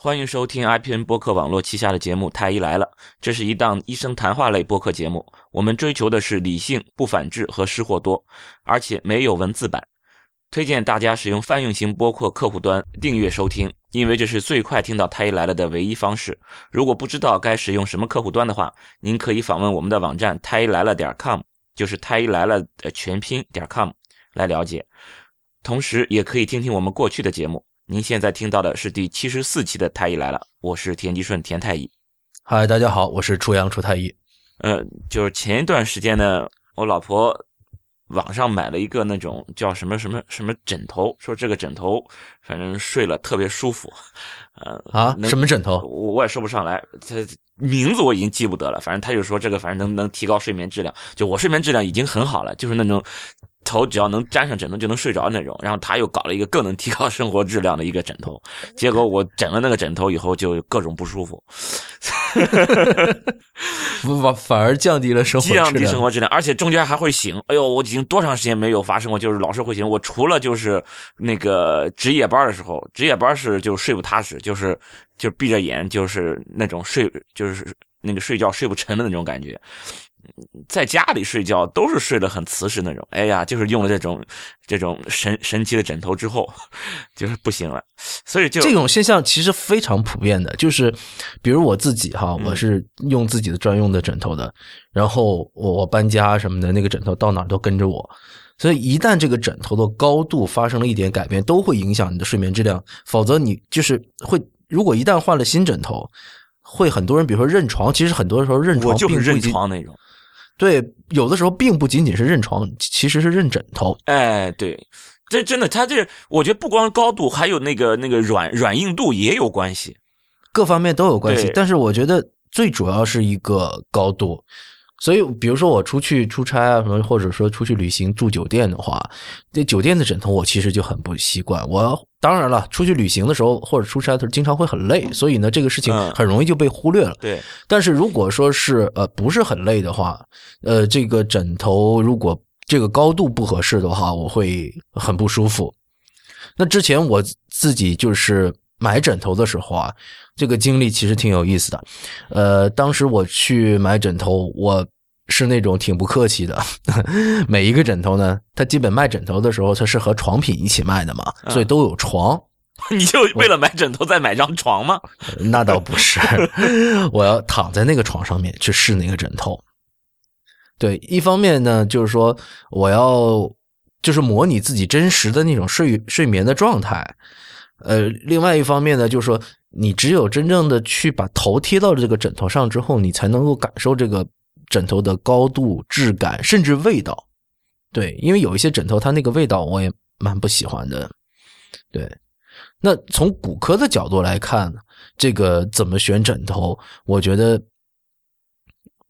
欢迎收听 IPN 播客网络旗下的节目《太医来了》，这是一档医生谈话类播客节目。我们追求的是理性、不反制和失货多，而且没有文字版。推荐大家使用泛用型播客客户端订阅收听，因为这是最快听到《太医来了》的唯一方式。如果不知道该使用什么客户端的话，您可以访问我们的网站太医来了点 com，就是太医来了的全拼点 com 来了解。同时，也可以听听我们过去的节目。您现在听到的是第七十四期的太医来了，我是田吉顺田太医。嗨，大家好，我是初阳初太医。呃，就是前一段时间呢，我老婆网上买了一个那种叫什么什么什么枕头，说这个枕头反正睡了特别舒服。呃啊，什么枕头？我我也说不上来，它名字我已经记不得了。反正他就说这个反正能能提高睡眠质量，就我睡眠质量已经很好了，就是那种。头只要能沾上枕头就能睡着那种，然后他又搞了一个更能提高生活质量的一个枕头，结果我枕了那个枕头以后就各种不舒服，反反而降低了生活质量，降低生活质量，而且中间还会醒。哎呦，我已经多长时间没有发生过，就是老是会醒。我除了就是那个值夜班的时候，值夜班是就睡不踏实，就是就闭着眼就是那种睡，就是那个睡觉睡不沉的那种感觉。在家里睡觉都是睡得很瓷实那种，哎呀，就是用了这种这种神神奇的枕头之后，就是不行了。所以就这种现象其实非常普遍的，就是比如我自己哈，我是用自己的专用的枕头的，然后我我搬家什么的，那个枕头到哪都跟着我。所以一旦这个枕头的高度发生了一点改变，都会影响你的睡眠质量。否则你就是会，如果一旦换了新枕头，会很多人比如说认床，其实很多时候认床并不认床那种。对，有的时候并不仅仅是认床，其实是认枕头。哎，对，这真的，它这我觉得不光高度，还有那个那个软软硬度也有关系，各方面都有关系。但是我觉得最主要是一个高度。所以，比如说我出去出差啊什么，或者说出去旅行住酒店的话，这酒店的枕头我其实就很不习惯。我当然了，出去旅行的时候或者出差的时候，经常会很累，所以呢，这个事情很容易就被忽略了。对。但是如果说是呃不是很累的话，呃，这个枕头如果这个高度不合适的话，我会很不舒服。那之前我自己就是买枕头的时候啊。这个经历其实挺有意思的，呃，当时我去买枕头，我是那种挺不客气的，每一个枕头呢，它基本卖枕头的时候，它是和床品一起卖的嘛，所以都有床。你就为了买枕头再买张床吗？那倒不是，我要躺在那个床上面去试那个枕头。对，一方面呢，就是说我要就是模拟自己真实的那种睡睡眠的状态。呃，另外一方面呢，就是说，你只有真正的去把头贴到这个枕头上之后，你才能够感受这个枕头的高度、质感，甚至味道。对，因为有一些枕头，它那个味道我也蛮不喜欢的。对，那从骨科的角度来看，这个怎么选枕头，我觉得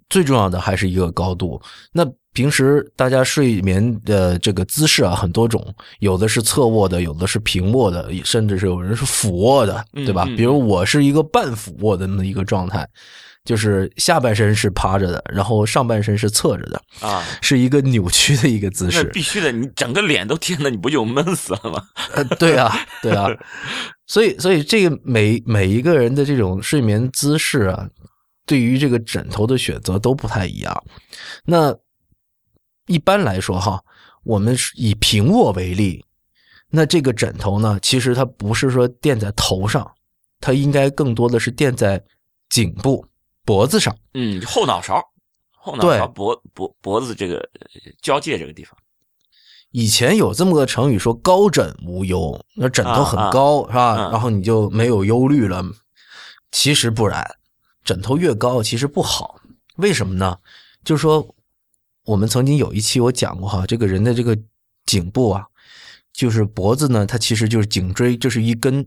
最重要的还是一个高度。那平时大家睡眠的这个姿势啊，很多种，有的是侧卧的，有的是平卧的，甚至是有人是俯卧的，对吧？比如我是一个半俯卧的那么一个状态，就是下半身是趴着的，然后上半身是侧着的啊，是一个扭曲的一个姿势。必须的，你整个脸都贴了，你不就闷死了吗？呃，对啊，对啊，所以，所以这个每每一个人的这种睡眠姿势啊，对于这个枕头的选择都不太一样。那一般来说，哈，我们以平卧为例，那这个枕头呢，其实它不是说垫在头上，它应该更多的是垫在颈部、脖子上。嗯，后脑勺，后脑勺脖脖脖子这个交界这个地方。以前有这么个成语说“高枕无忧”，那枕头很高是吧？然后你就没有忧虑了。其实不然，枕头越高其实不好。为什么呢？就是说。我们曾经有一期我讲过哈，这个人的这个颈部啊，就是脖子呢，它其实就是颈椎，这是一根，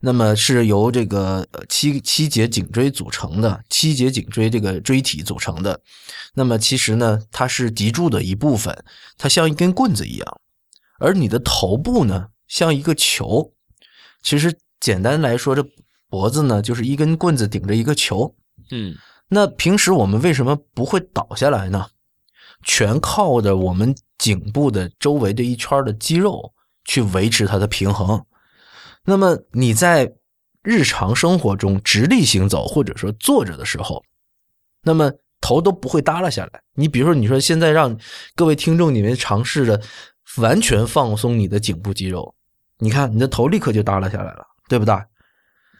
那么是由这个七七节颈椎组成的，七节颈椎这个椎体组成的。那么其实呢，它是脊柱的一部分，它像一根棍子一样。而你的头部呢，像一个球。其实简单来说，这脖子呢，就是一根棍子顶着一个球。嗯，那平时我们为什么不会倒下来呢？全靠着我们颈部的周围的一圈的肌肉去维持它的平衡。那么你在日常生活中直立行走或者说坐着的时候，那么头都不会耷拉下来。你比如说，你说现在让各位听众你们尝试着完全放松你的颈部肌肉，你看你的头立刻就耷拉下来了，对不对？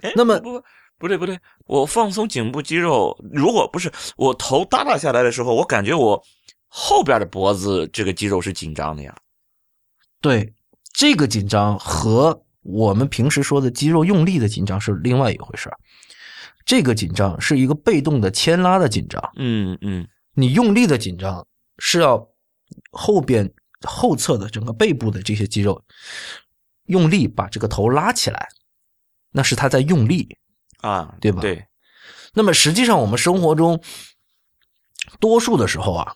哎那么不不对不对，我放松颈部肌肉，如果不是我头耷拉下来的时候，我感觉我后边的脖子这个肌肉是紧张的呀。对，这个紧张和我们平时说的肌肉用力的紧张是另外一回事儿。这个紧张是一个被动的牵拉的紧张，嗯嗯你用力的紧张是要后边后侧的整个背部的这些肌肉用力把这个头拉起来，那是他在用力。啊，对吧对，那么实际上我们生活中多数的时候啊，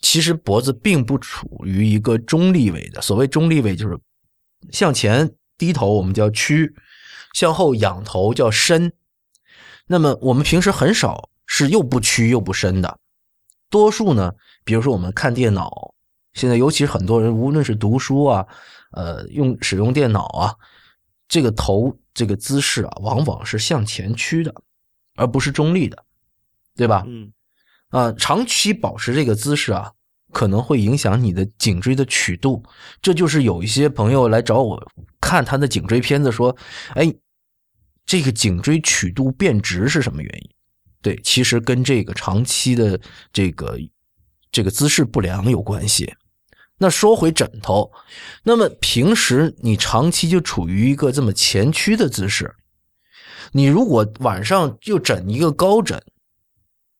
其实脖子并不处于一个中立位的。所谓中立位，就是向前低头我们叫屈，向后仰头叫伸。那么我们平时很少是又不屈又不伸的，多数呢，比如说我们看电脑，现在尤其是很多人无论是读书啊，呃，用使用电脑啊，这个头这个姿势啊，往往是向前屈的，而不是中立的，对吧？嗯啊，长期保持这个姿势啊，可能会影响你的颈椎的曲度。这就是有一些朋友来找我看他的颈椎片子，说：“哎，这个颈椎曲度变直是什么原因？”对，其实跟这个长期的这个这个姿势不良有关系。那说回枕头，那么平时你长期就处于一个这么前屈的姿势，你如果晚上又枕一个高枕，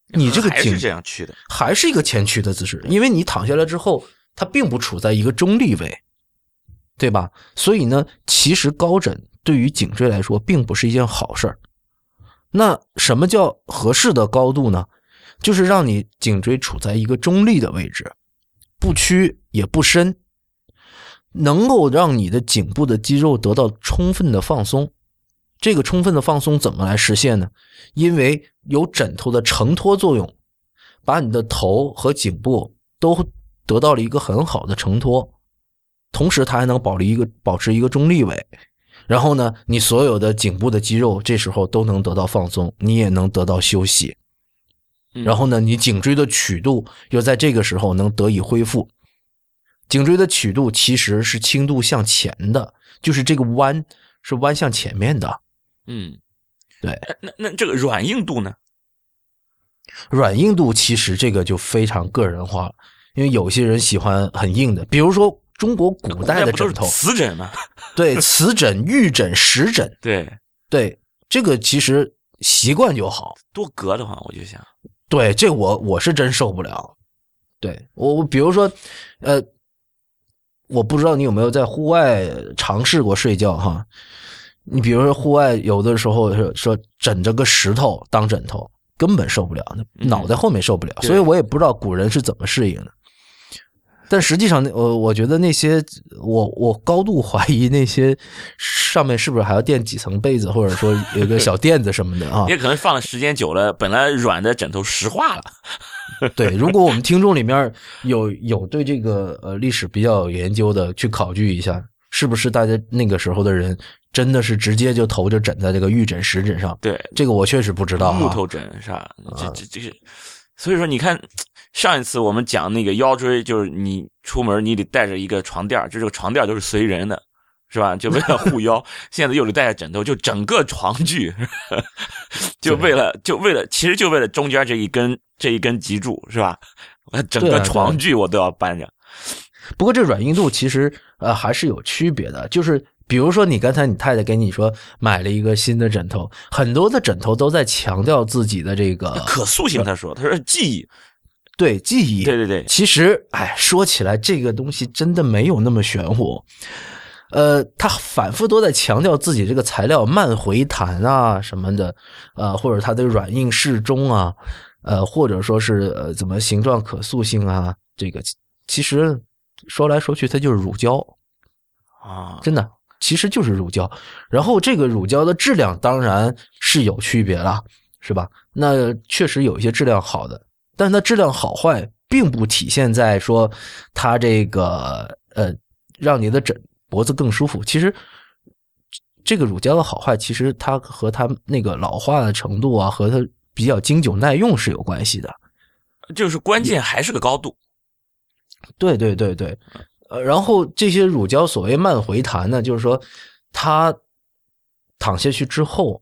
你这个颈还是这样屈的。还是一个前屈的姿势，因为你躺下来之后，它并不处在一个中立位，对吧？所以呢，其实高枕对于颈椎来说并不是一件好事儿。那什么叫合适的高度呢？就是让你颈椎处在一个中立的位置，不屈也不伸，能够让你的颈部的肌肉得到充分的放松。这个充分的放松怎么来实现呢？因为有枕头的承托作用，把你的头和颈部都得到了一个很好的承托，同时它还能保留一个保持一个中立位。然后呢，你所有的颈部的肌肉这时候都能得到放松，你也能得到休息。嗯然后呢，你颈椎的曲度又在这个时候能得以恢复。颈椎的曲度其实是轻度向前的，就是这个弯是弯向前面的。嗯，对哎那那这个软硬度呢？软硬度其实这个就非常个人化了，因为有些人喜欢很硬的，比如说中国古代的枕头，瓷枕嘛？对 瓷枕、玉枕、石枕，对，对这个其实习惯就好。多隔的话，我就想，对，这我我是真受不了。对我我比如说，呃，我不知道你有没有在户外尝试过睡觉哈？你比如说户外有的时候说说枕着个石头当枕头，根本受不了，脑袋后面受不了，对所以我也不知道古人是怎么适应的。但实际上，那我我觉得那些我我高度怀疑那些上面是不是还要垫几层被子，或者说有个小垫子什么的啊？也可能放的时间久了，本来软的枕头石化了。对，如果我们听众里面有有对这个呃历史比较有研究的，去考据一下，是不是大家那个时候的人真的是直接就头就枕在这个玉枕、石枕上？对，这个我确实不知道、啊。木头枕是吧？这这这是，所以说你看，上一次我们讲那个腰椎，就是你出门你得带着一个床垫，就这个床垫都是随人的，是吧？就为了护腰。现在又得带着枕头，就整个床具，就为了就为了，其实就为了中间这一根这一根脊柱，是吧？我整个床具我都要搬着。不过这软硬度其实呃还是有区别的，就是比如说你刚才你太太给你说买了一个新的枕头，很多的枕头都在强调自己的这个可塑性，他说，他说记忆，对记忆，对对对，其实，哎，说起来这个东西真的没有那么玄乎。呃，他反复都在强调自己这个材料慢回弹啊什么的，呃，或者它的软硬适中啊，呃，或者说是呃怎么形状可塑性啊，这个其其实说来说去它就是乳胶，啊，真的，其实就是乳胶。然后这个乳胶的质量当然是有区别了，是吧？那确实有一些质量好的，但它质量好坏并不体现在说它这个呃让你的枕脖子更舒服。其实这个乳胶的好坏，其实它和它那个老化的程度啊，和它比较经久耐用是有关系的。就是关键还是个高度。对对对对，呃，然后这些乳胶所谓慢回弹呢，就是说它躺下去之后，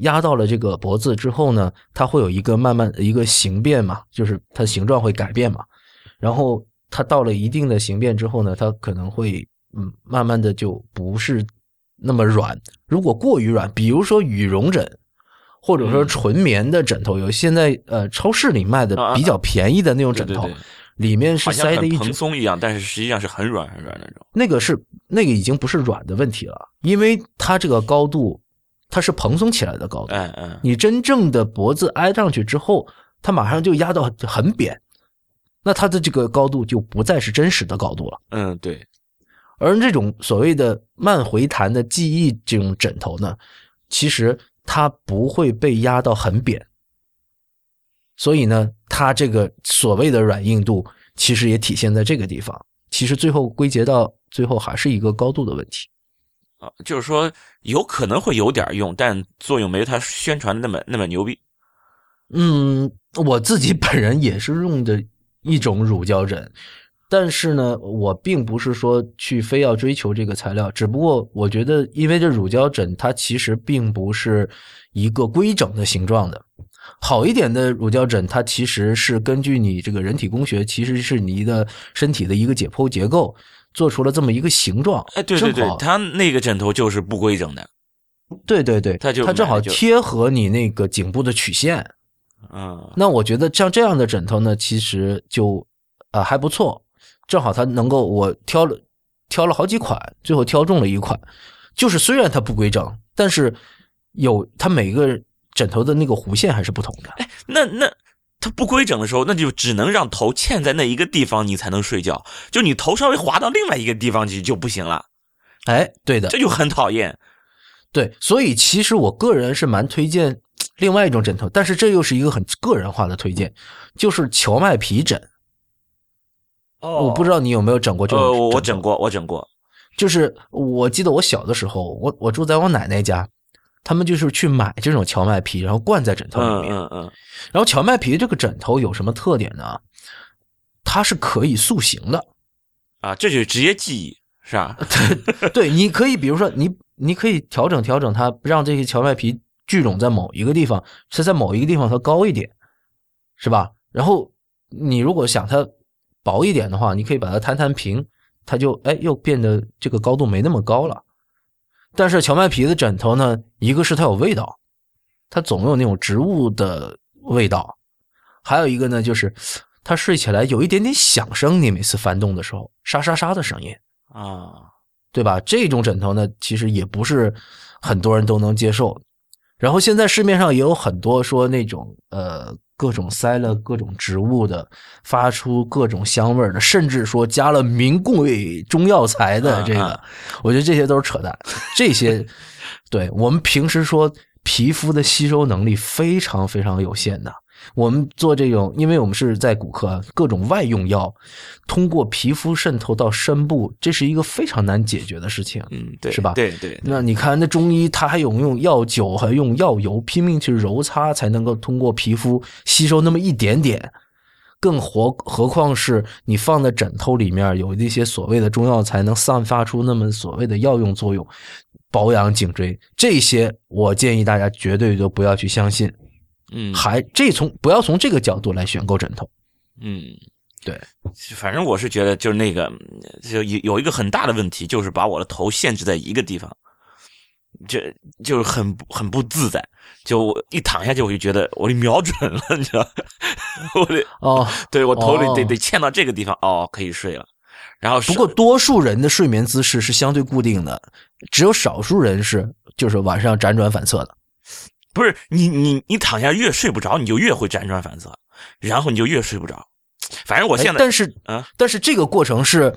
压到了这个脖子之后呢，它会有一个慢慢一个形变嘛，就是它形状会改变嘛。然后它到了一定的形变之后呢，它可能会嗯慢慢的就不是那么软。如果过于软，比如说羽绒枕。或者说纯棉的枕头，有现在呃超市里卖的比较便宜的那种枕头，里面是塞的一蓬松一样，但是实际上是很软很软那种。那个是那个已经不是软的问题了，因为它这个高度它是蓬松起来的高度。嗯嗯。你真正的脖子挨上去之后，它马上就压到很扁，那它的这个高度就不再是真实的高度了。嗯，对。而这种所谓的慢回弹的记忆这种枕头呢，其实。它不会被压到很扁，所以呢，它这个所谓的软硬度，其实也体现在这个地方。其实最后归结到最后还是一个高度的问题啊，就是说有可能会有点用，但作用没他宣传的那么那么牛逼。嗯，我自己本人也是用的一种乳胶枕。但是呢，我并不是说去非要追求这个材料，只不过我觉得，因为这乳胶枕它其实并不是一个规整的形状的，好一点的乳胶枕它其实是根据你这个人体工学，其实是你的身体的一个解剖结构做出了这么一个形状。哎，对对对，它那个枕头就是不规整的。对对对，它就它正好贴合你那个颈部的曲线。嗯，那我觉得像这样的枕头呢，其实就啊还不错。正好它能够，我挑了挑了好几款，最后挑中了一款，就是虽然它不规整，但是有它每个枕头的那个弧线还是不同的。哎，那那它不规整的时候，那就只能让头嵌在那一个地方，你才能睡觉。就你头稍微滑到另外一个地方去就不行了。哎，对的，这就很讨厌。对，所以其实我个人是蛮推荐 另外一种枕头，但是这又是一个很个人化的推荐，就是荞麦皮枕。哦，我不知道你有没有整过这种。呃，我整过，我整过。就是我记得我小的时候，我我住在我奶奶家，他们就是去买这种荞麦皮，然后灌在枕头里面。嗯嗯。然后荞麦皮这个枕头有什么特点呢？它是可以塑形的。啊，这就是职业技艺，是吧？对 对，你可以比如说你你可以调整调整它，让这些荞麦皮聚拢在某一个地方，是在某一个地方它高一点，是吧？然后你如果想它。薄一点的话，你可以把它摊摊平，它就哎又变得这个高度没那么高了。但是荞麦皮的枕头呢，一个是它有味道，它总有那种植物的味道；还有一个呢，就是它睡起来有一点点响声，你每次翻动的时候沙沙沙的声音啊，对吧？这种枕头呢，其实也不是很多人都能接受。然后现在市面上也有很多说那种呃。各种塞了各种植物的，发出各种香味的，甚至说加了名贵中药材的这个，我觉得这些都是扯淡。这些，对我们平时说皮肤的吸收能力非常非常有限的。我们做这种，因为我们是在骨科，各种外用药通过皮肤渗透到深部，这是一个非常难解决的事情，嗯，对，是吧？对对。那你看，那中医他还有用药酒，还用药油，拼命去揉擦，才能够通过皮肤吸收那么一点点。更何何况是你放在枕头里面，有那些所谓的中药材，能散发出那么所谓的药用作用，保养颈椎这些，我建议大家绝对都不要去相信。嗯，还这从不要从这个角度来选购枕头。嗯，对，反正我是觉得就是那个，就有有一个很大的问题，就是把我的头限制在一个地方，这就是很很不自在。就我一躺下去，我就觉得我得瞄准了，你知道？我得哦，对我头得得得嵌到这个地方，哦，可以睡了。然后不过多数人的睡眠姿势是相对固定的，只有少数人是就是晚上辗转反侧的。不是你你你躺下越睡不着，你就越会辗转反侧，然后你就越睡不着。反正我现在，但是啊，但是这个过程是，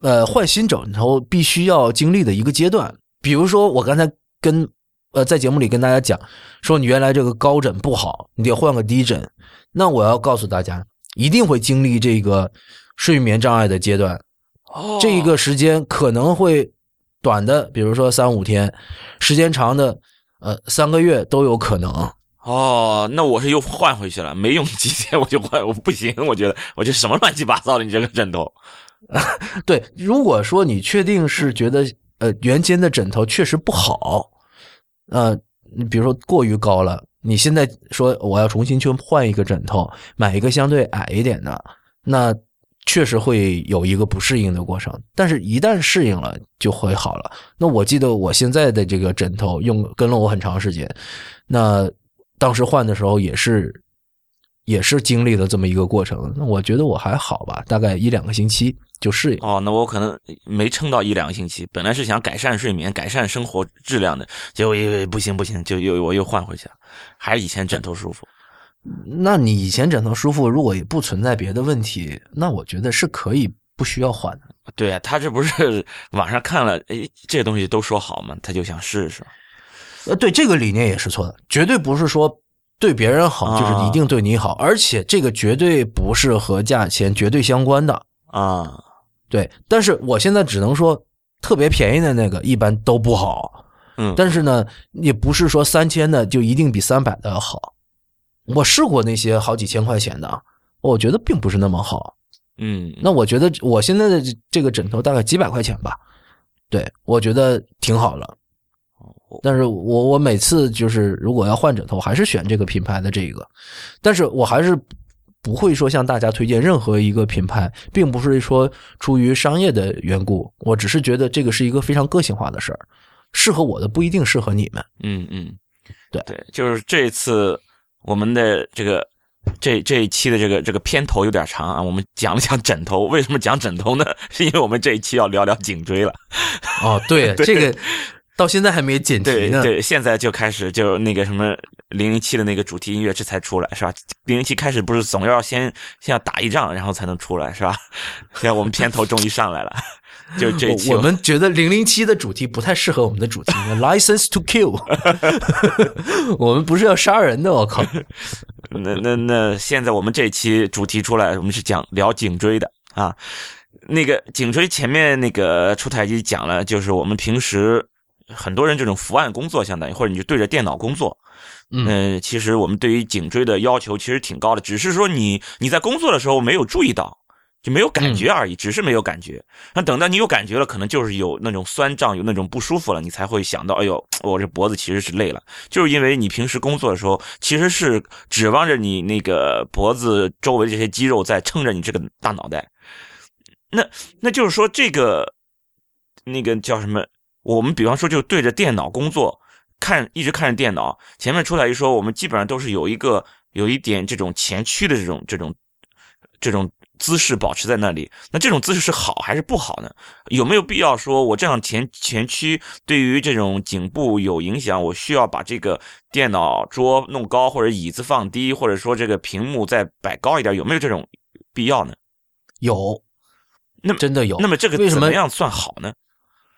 呃，换新枕头必须要经历的一个阶段。比如说，我刚才跟呃在节目里跟大家讲，说你原来这个高枕不好，你得换个低枕。那我要告诉大家，一定会经历这个睡眠障碍的阶段。哦，这一个时间可能会短的，比如说三五天；时间长的，呃，三个月都有可能。哦，那我是又换回去了，没用几天我就换，我不行，我觉得我觉得什么乱七八糟的，你这个枕头。对，如果说你确定是觉得呃原先的枕头确实不好，呃，你比如说过于高了，你现在说我要重新去换一个枕头，买一个相对矮一点的，那确实会有一个不适应的过程。但是，一旦适应了，就会好了。那我记得我现在的这个枕头用跟了我很长时间，那。当时换的时候也是，也是经历了这么一个过程。那我觉得我还好吧，大概一两个星期就适应。哦，那我可能没撑到一两个星期。本来是想改善睡眠、改善生活质量的，结果因为不行不行，就又我又换回去了，还是以前枕头舒服。那你以前枕头舒服，如果也不存在别的问题，那我觉得是可以不需要换的。对啊，他这不是 网上看了，哎，这东西都说好嘛，他就想试试。呃，对这个理念也是错的，绝对不是说对别人好就是一定对你好，而且这个绝对不是和价钱绝对相关的啊。对，但是我现在只能说，特别便宜的那个一般都不好。嗯，但是呢，也不是说三千的就一定比三百的要好。我试过那些好几千块钱的，我觉得并不是那么好。嗯，那我觉得我现在的这个枕头大概几百块钱吧，对我觉得挺好了。但是我我每次就是如果要换枕头，还是选这个品牌的这个，但是我还是不会说向大家推荐任何一个品牌，并不是说出于商业的缘故，我只是觉得这个是一个非常个性化的事儿，适合我的不一定适合你们。嗯嗯，对对，就是这次我们的这个这这一期的这个这个片头有点长啊，我们讲了讲枕头，为什么讲枕头呢？是因为我们这一期要聊聊颈椎了。哦，对 这个。到现在还没剪辑呢。对，现在就开始就那个什么零零七的那个主题音乐这才出来是吧？零零七开始不是总要先先要打一仗，然后才能出来是吧？现在我们片头终于上来了，就这期我们觉得零零七的主题不太适合我们的主题，License to Kill，我们不是要杀人的，我靠！那那那现在我们这期主题出来，我们是讲聊颈椎的啊。那个颈椎前面那个出台机讲了，就是我们平时。很多人这种伏案工作，相当于或者你就对着电脑工作，嗯，其实我们对于颈椎的要求其实挺高的，只是说你你在工作的时候没有注意到，就没有感觉而已，只是没有感觉。那等到你有感觉了，可能就是有那种酸胀，有那种不舒服了，你才会想到，哎呦，我这脖子其实是累了，就是因为你平时工作的时候其实是指望着你那个脖子周围这些肌肉在撑着你这个大脑袋。那那就是说这个那个叫什么？我们比方说就对着电脑工作，看一直看着电脑，前面出来一说，我们基本上都是有一个有一点这种前驱的这种这种这种姿势保持在那里。那这种姿势是好还是不好呢？有没有必要说我这样前前屈对于这种颈部有影响？我需要把这个电脑桌弄高，或者椅子放低，或者说这个屏幕再摆高一点？有没有这种必要呢？有，那么真的有。那么这个为什么样算好呢？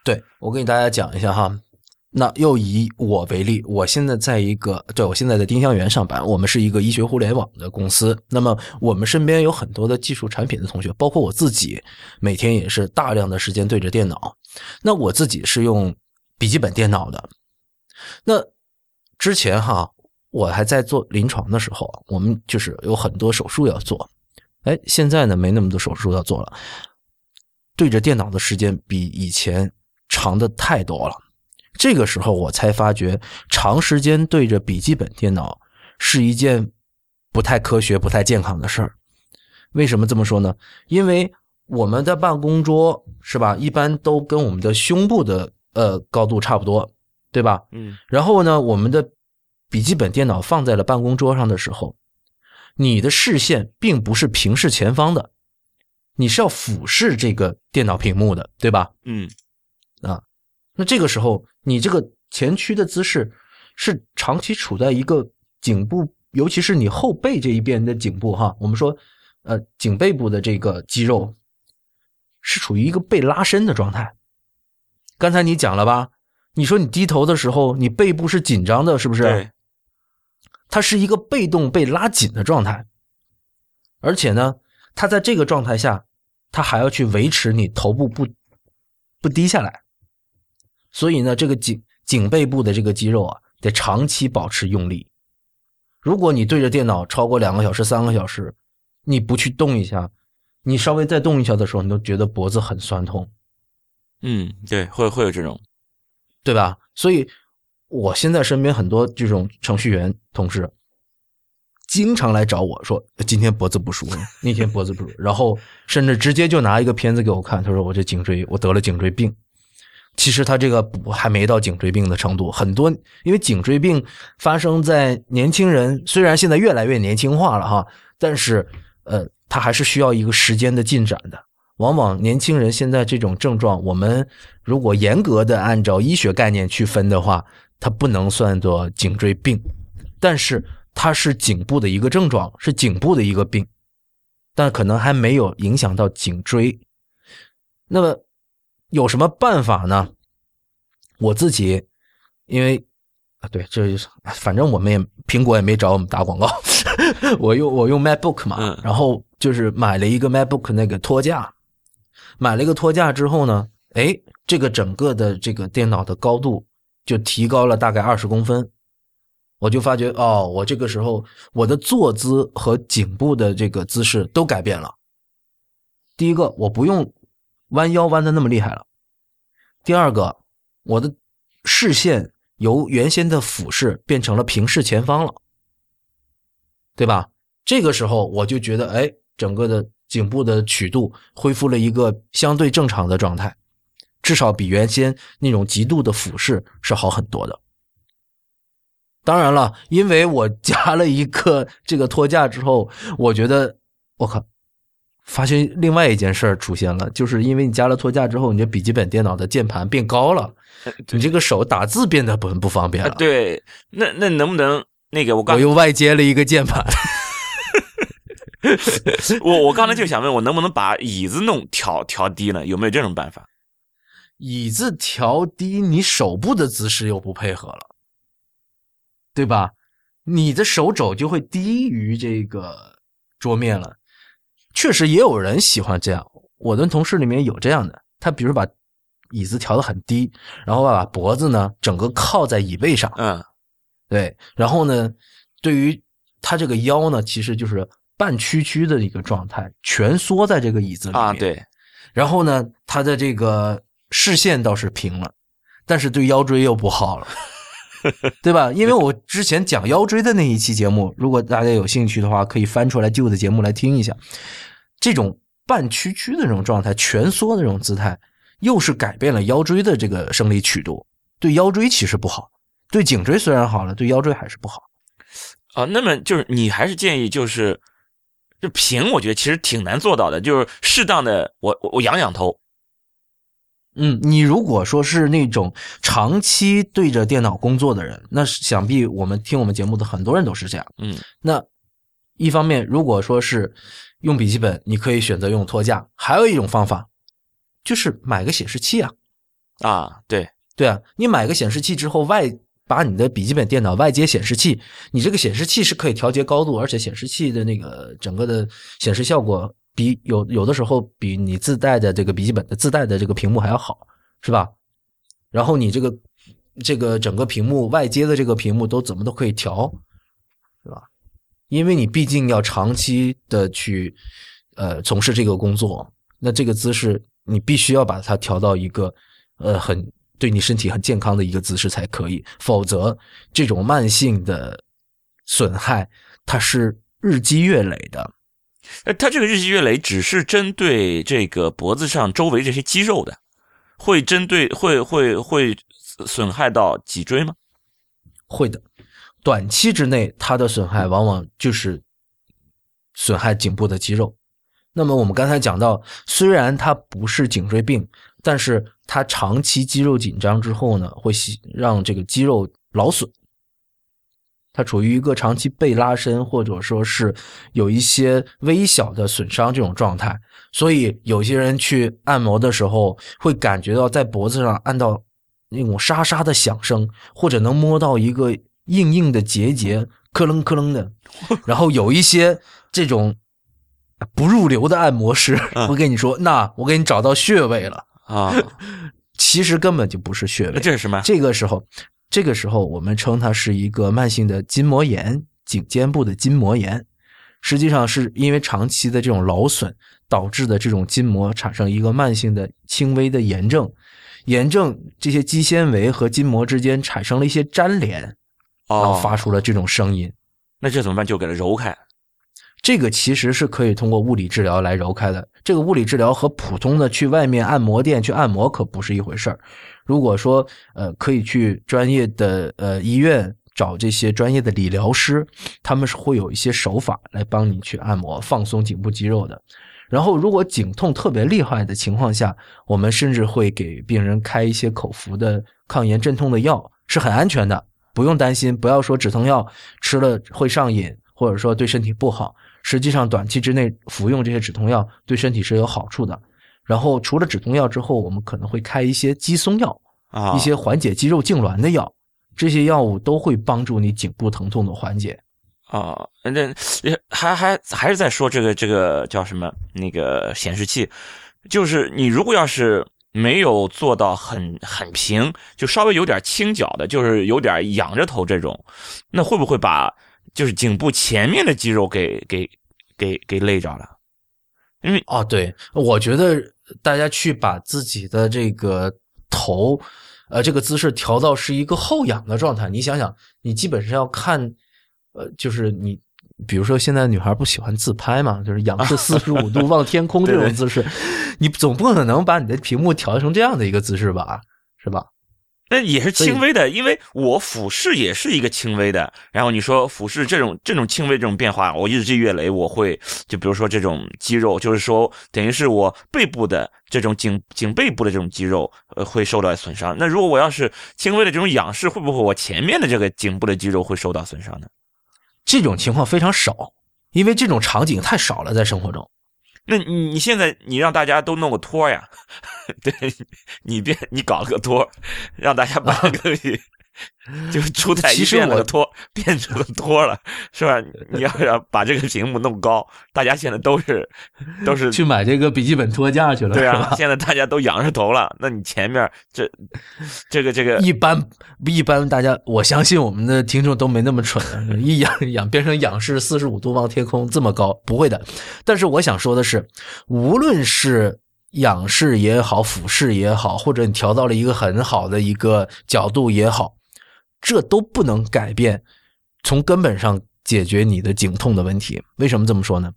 对我给大家讲一下哈，那又以我为例，我现在在一个，对我现在在丁香园上班，我们是一个医学互联网的公司。那么我们身边有很多的技术产品的同学，包括我自己，每天也是大量的时间对着电脑。那我自己是用笔记本电脑的。那之前哈，我还在做临床的时候，我们就是有很多手术要做。哎，现在呢没那么多手术要做了，对着电脑的时间比以前。长的太多了，这个时候我才发觉，长时间对着笔记本电脑是一件不太科学、不太健康的事儿。为什么这么说呢？因为我们的办公桌是吧，一般都跟我们的胸部的呃高度差不多，对吧？嗯。然后呢，我们的笔记本电脑放在了办公桌上的时候，你的视线并不是平视前方的，你是要俯视这个电脑屏幕的，对吧？嗯。啊，那这个时候你这个前屈的姿势是长期处在一个颈部，尤其是你后背这一边的颈部哈，我们说呃颈背部的这个肌肉是处于一个被拉伸的状态。刚才你讲了吧？你说你低头的时候，你背部是紧张的，是不是？对。它是一个被动被拉紧的状态，而且呢，它在这个状态下，它还要去维持你头部不不低下来。所以呢，这个颈颈背部的这个肌肉啊，得长期保持用力。如果你对着电脑超过两个小时、三个小时，你不去动一下，你稍微再动一下的时候，你都觉得脖子很酸痛，嗯，对，会会有这种，对吧？所以，我现在身边很多这种程序员同事，经常来找我说今天脖子不舒服，那天脖子不舒服，然后甚至直接就拿一个片子给我看，他说我这颈椎我得了颈椎病。其实他这个不还没到颈椎病的程度，很多因为颈椎病发生在年轻人，虽然现在越来越年轻化了哈，但是呃，他还是需要一个时间的进展的。往往年轻人现在这种症状，我们如果严格的按照医学概念去分的话，它不能算作颈椎病，但是它是颈部的一个症状，是颈部的一个病，但可能还没有影响到颈椎。那么。有什么办法呢？我自己，因为啊，对，这就是反正我们也苹果也没找我们打广告，我用我用 MacBook 嘛，然后就是买了一个 MacBook 那个托架，买了一个托架之后呢，哎，这个整个的这个电脑的高度就提高了大概二十公分，我就发觉哦，我这个时候我的坐姿和颈部的这个姿势都改变了。第一个，我不用。弯腰弯的那么厉害了。第二个，我的视线由原先的俯视变成了平视前方了，对吧？这个时候我就觉得，哎，整个的颈部的曲度恢复了一个相对正常的状态，至少比原先那种极度的俯视是好很多的。当然了，因为我加了一个这个托架之后，我觉得，我靠。发现另外一件事儿出现了，就是因为你加了托架之后，你的笔记本电脑的键盘变高了，你这个手打字变得不很不方便了。对，那那能不能那个我刚我又外接了一个键盘，我我刚才就想问我能不能把椅子弄调调低呢？有没有这种办法？椅子调低，你手部的姿势又不配合了，对吧？你的手肘就会低于这个桌面了。确实也有人喜欢这样，我的同事里面有这样的，他比如把椅子调的很低，然后把脖子呢整个靠在椅背上，嗯，对，然后呢，对于他这个腰呢，其实就是半屈曲的一个状态，蜷缩在这个椅子里面，啊，对，然后呢，他的这个视线倒是平了，但是对腰椎又不好了。对吧？因为我之前讲腰椎的那一期节目，如果大家有兴趣的话，可以翻出来旧的节目来听一下。这种半屈曲的这种状态、蜷缩的这种姿态，又是改变了腰椎的这个生理曲度，对腰椎其实不好。对颈椎虽然好了，对腰椎还是不好。啊，那么就是你还是建议就是，就平，我觉得其实挺难做到的，就是适当的，我我仰仰头。嗯，你如果说是那种长期对着电脑工作的人，那想必我们听我们节目的很多人都是这样。嗯，那一方面，如果说是用笔记本，你可以选择用托架；还有一种方法，就是买个显示器啊。啊，对对啊，你买个显示器之后，外把你的笔记本电脑外接显示器，你这个显示器是可以调节高度，而且显示器的那个整个的显示效果。比有有的时候比你自带的这个笔记本的自带的这个屏幕还要好，是吧？然后你这个这个整个屏幕外接的这个屏幕都怎么都可以调，是吧？因为你毕竟要长期的去呃从事这个工作，那这个姿势你必须要把它调到一个呃很对你身体很健康的一个姿势才可以，否则这种慢性的损害它是日积月累的。呃，它这个日积月累只是针对这个脖子上周围这些肌肉的，会针对会会会损害到脊椎吗？会的，短期之内它的损害往往就是损害颈部的肌肉。那么我们刚才讲到，虽然它不是颈椎病，但是它长期肌肉紧张之后呢，会让这个肌肉劳损。它处于一个长期被拉伸，或者说是有一些微小的损伤这种状态，所以有些人去按摩的时候会感觉到在脖子上按到那种沙沙的响声，或者能摸到一个硬硬的结节，咯楞咯楞的。然后有一些这种不入流的按摩师会跟你说：“那我给你找到穴位了啊。”其实根本就不是穴位。这是什么？这个时候，这个时候我们称它是一个慢性的筋膜炎，颈肩部的筋膜炎。实际上是因为长期的这种劳损导致的这种筋膜产生一个慢性的轻微的炎症，炎症这些肌纤维和筋膜之间产生了一些粘连，然后哦，发出了这种声音。那这怎么办？就给它揉开。这个其实是可以通过物理治疗来揉开的。这个物理治疗和普通的去外面按摩店去按摩可不是一回事儿。如果说呃可以去专业的呃医院找这些专业的理疗师，他们是会有一些手法来帮你去按摩放松颈部肌肉的。然后，如果颈痛特别厉害的情况下，我们甚至会给病人开一些口服的抗炎镇痛的药，是很安全的，不用担心。不要说止痛药吃了会上瘾，或者说对身体不好。实际上，短期之内服用这些止痛药对身体是有好处的。然后，除了止痛药之后，我们可能会开一些肌松药，啊，一些缓解肌肉痉挛的药。这些药物都会帮助你颈部疼痛的缓解。啊，那还还还是在说这个这个叫什么那个显示器，就是你如果要是没有做到很很平，就稍微有点倾角的，就是有点仰着头这种，那会不会把就是颈部前面的肌肉给给给给累着了？因为哦，对，我觉得大家去把自己的这个头，呃，这个姿势调到是一个后仰的状态。你想想，你基本上要看，呃，就是你，比如说现在女孩不喜欢自拍嘛，就是仰视四十五度 望天空这种姿势，你总不可能把你的屏幕调成这样的一个姿势吧，是吧？那也是轻微的，因为我俯视也是一个轻微的。然后你说俯视这种这种轻微这种变化，我日积月累，我会就比如说这种肌肉，就是说等于是我背部的这种颈颈背部的这种肌肉，呃，会受到损伤。那如果我要是轻微的这种仰视，会不会我前面的这个颈部的肌肉会受到损伤呢？这种情况非常少，因为这种场景太少了，在生活中。那你你现在你让大家都弄个托呀，对你别你搞了个托，让大家把这个东西 就出台一其实我变了个托，变成了托了，是吧？你要想把这个屏幕弄高，大家现在都是都是去买这个笔记本托架去了，对啊现在大家都仰着头了，那你前面这这个这个一般一般，大家我相信我们的听众都没那么蠢，一仰仰变成仰视四十五度望天空这么高，不会的。但是我想说的是，无论是仰视也好，俯视也好，或者你调到了一个很好的一个角度也好，这都不能改变从根本上解决你的颈痛的问题。为什么这么说呢？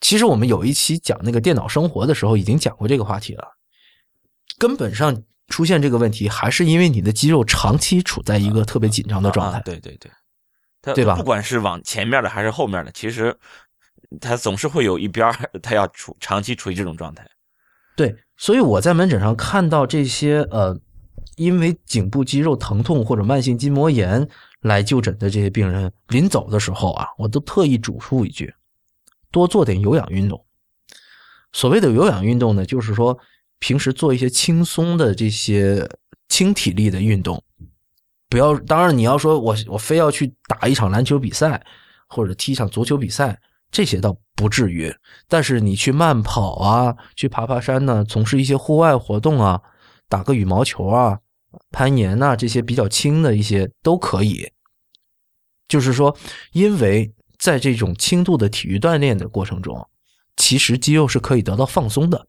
其实我们有一期讲那个电脑生活的时候，已经讲过这个话题了。根本上出现这个问题，还是因为你的肌肉长期处在一个特别紧张的状态。啊对对对，它对吧不管是往前面的还是后面的，其实它总是会有一边儿 它要处长期处于这种状态。对，所以我在门诊上看到这些呃，因为颈部肌肉疼痛或者慢性筋膜炎来就诊的这些病人，临走的时候啊，我都特意嘱咐一句：多做点有氧运动。所谓的有氧运动呢，就是说平时做一些轻松的这些轻体力的运动，不要。当然，你要说我我非要去打一场篮球比赛或者踢一场足球比赛，这些倒不至于。但是你去慢跑啊，去爬爬山呢，从事一些户外活动啊，打个羽毛球啊、攀岩呐、这些比较轻的一些都可以。就是说，因为在这种轻度的体育锻炼的过程中，其实肌肉是可以得到放松的。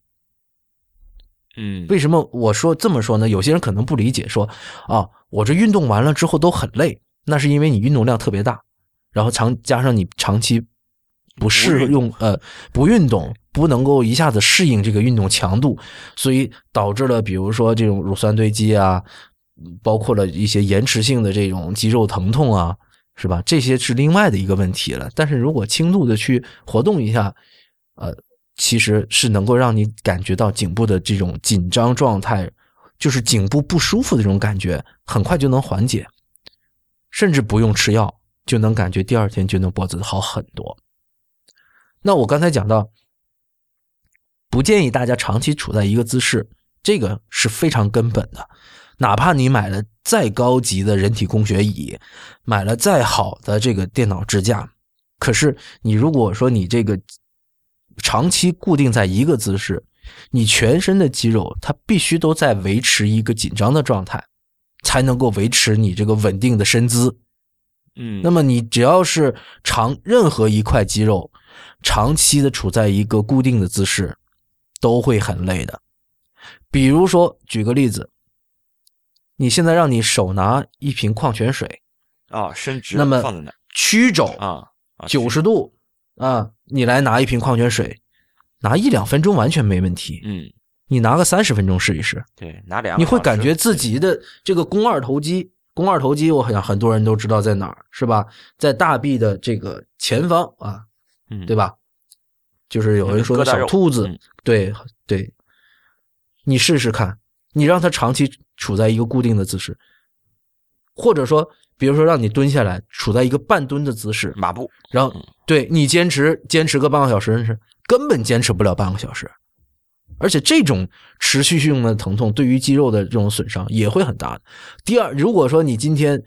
嗯，为什么我说这么说呢？有些人可能不理解，说啊，我这运动完了之后都很累，那是因为你运动量特别大，然后长加上你长期不适用呃不运动，不能够一下子适应这个运动强度，所以导致了比如说这种乳酸堆积啊，包括了一些延迟性的这种肌肉疼痛啊，是吧？这些是另外的一个问题了。但是如果轻度的去活动一下，呃。其实是能够让你感觉到颈部的这种紧张状态，就是颈部不舒服的这种感觉，很快就能缓解，甚至不用吃药就能感觉第二天就能脖子好很多。那我刚才讲到，不建议大家长期处在一个姿势，这个是非常根本的。哪怕你买了再高级的人体工学椅，买了再好的这个电脑支架，可是你如果说你这个长期固定在一个姿势，你全身的肌肉它必须都在维持一个紧张的状态，才能够维持你这个稳定的身姿。嗯，那么你只要是长任何一块肌肉长期的处在一个固定的姿势，都会很累的。比如说，举个例子，你现在让你手拿一瓶矿泉水，啊，伸直，那么曲肘啊，九十度啊，你来拿一瓶矿泉水，拿一两分钟完全没问题。嗯，你拿个三十分钟试一试，对，拿两，你会感觉自己的这个肱二头肌。肱二头肌，我好像很多人都知道在哪儿，是吧？在大臂的这个前方啊，嗯，对吧？就是有人说的小兔子，对对。你试试看，你让它长期处在一个固定的姿势，或者说，比如说让你蹲下来，处在一个半蹲的姿势，马步，然后对你坚持坚持个半个小时，是根本坚持不了半个小时。而且这种持续性的疼痛对于肌肉的这种损伤也会很大的。第二，如果说你今天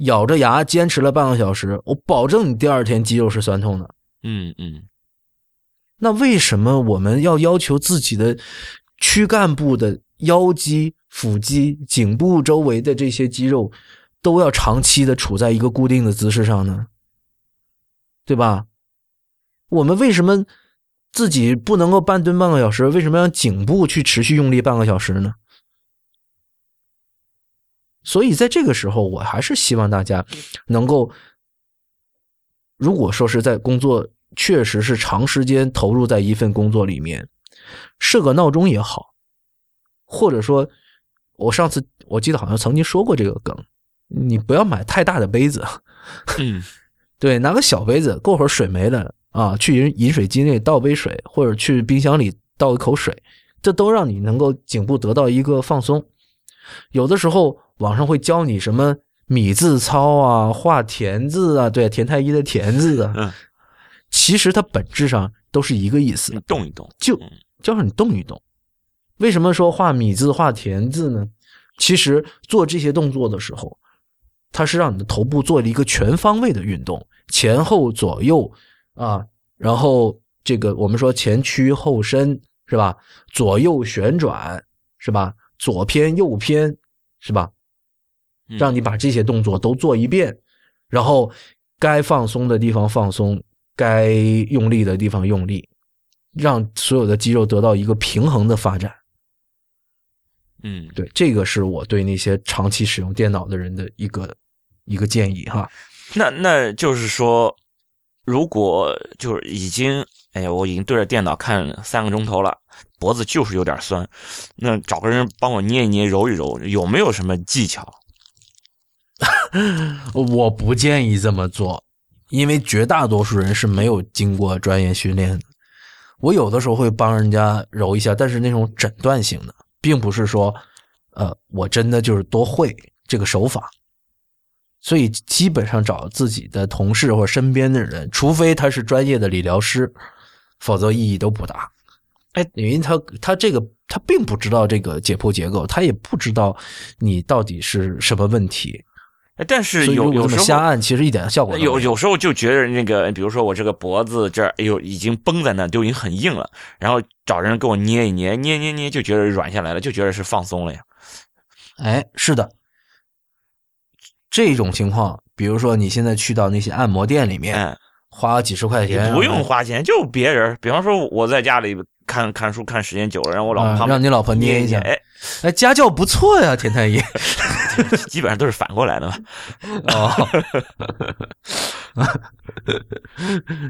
咬着牙坚持了半个小时，我保证你第二天肌肉是酸痛的。嗯嗯。那为什么我们要要求自己的躯干部的腰肌、腹肌、颈部周围的这些肌肉都要长期的处在一个固定的姿势上呢？对吧？我们为什么？自己不能够半蹲半个小时，为什么要颈部去持续用力半个小时呢？所以在这个时候，我还是希望大家能够，如果说是在工作确实是长时间投入在一份工作里面，设个闹钟也好，或者说，我上次我记得好像曾经说过这个梗，你不要买太大的杯子，嗯，对，拿个小杯子，过会儿水没了。啊，去饮饮水机那里倒杯水，或者去冰箱里倒一口水，这都让你能够颈部得到一个放松。有的时候网上会教你什么米字操啊、画田字啊，对，田太医的田字啊，嗯，其实它本质上都是一个意思，动一动，就就让你动一动。为什么说画米字、画田字呢？其实做这些动作的时候，它是让你的头部做了一个全方位的运动，前后左右。啊，然后这个我们说前屈后伸是吧？左右旋转是吧？左偏右偏是吧？让你把这些动作都做一遍，然后该放松的地方放松，该用力的地方用力，让所有的肌肉得到一个平衡的发展。嗯，对，这个是我对那些长期使用电脑的人的一个一个建议哈。那那就是说。如果就是已经，哎呀，我已经对着电脑看三个钟头了，脖子就是有点酸，那找个人帮我捏一捏、揉一揉，有没有什么技巧？我不建议这么做，因为绝大多数人是没有经过专业训练的。我有的时候会帮人家揉一下，但是那种诊断性的，并不是说，呃，我真的就是多会这个手法。所以基本上找自己的同事或者身边的人，除非他是专业的理疗师，否则意义都不大。哎，因为他他这个他并不知道这个解剖结构，他也不知道你到底是什么问题。哎，但是有有时候瞎按，其实一点效果有有时候就觉得那个，比如说我这个脖子这儿，哎呦，已经绷在那，都已经很硬了。然后找人给我捏一捏，捏捏捏，就觉得软下来了，就觉得是放松了呀。哎，是的。这种情况，比如说你现在去到那些按摩店里面，花几十块钱，不用花钱，就别人，比方说我在家里看看书看时间久了，让我老婆让你老婆捏一下，哎哎，家教不错呀，田太医，基本上都是反过来的嘛。哦，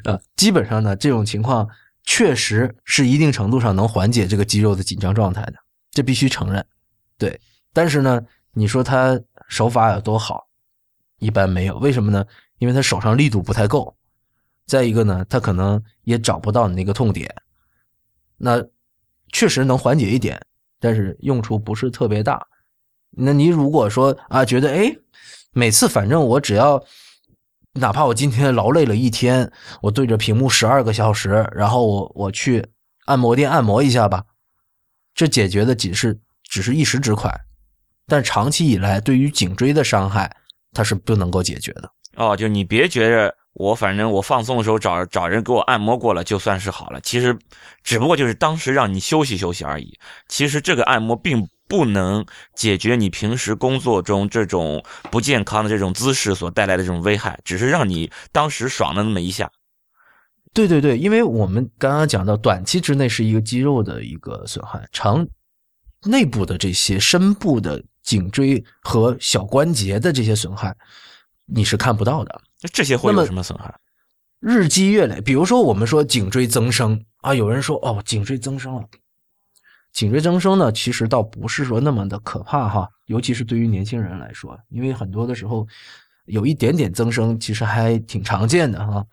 啊，基本上呢，这种情况确实是一定程度上能缓解这个肌肉的紧张状态的，这必须承认。对，但是呢，你说他手法有多好？一般没有，为什么呢？因为他手上力度不太够，再一个呢，他可能也找不到你那个痛点。那确实能缓解一点，但是用处不是特别大。那你如果说啊，觉得哎，每次反正我只要，哪怕我今天劳累了一天，我对着屏幕十二个小时，然后我我去按摩店按摩一下吧，这解决的仅是只是一时之快，但长期以来对于颈椎的伤害。它是不能够解决的哦，就你别觉着我反正我放松的时候找找人给我按摩过了，就算是好了。其实，只不过就是当时让你休息休息而已。其实这个按摩并不能解决你平时工作中这种不健康的这种姿势所带来的这种危害，只是让你当时爽了那么一下。对对对，因为我们刚刚讲到，短期之内是一个肌肉的一个损害，长内部的这些深部的颈椎和小关节的这些损害，你是看不到的。这些会有什么损害？日积月累，比如说我们说颈椎增生啊，有人说哦，颈椎增生了。颈椎增生呢，其实倒不是说那么的可怕哈，尤其是对于年轻人来说，因为很多的时候有一点点增生，其实还挺常见的哈。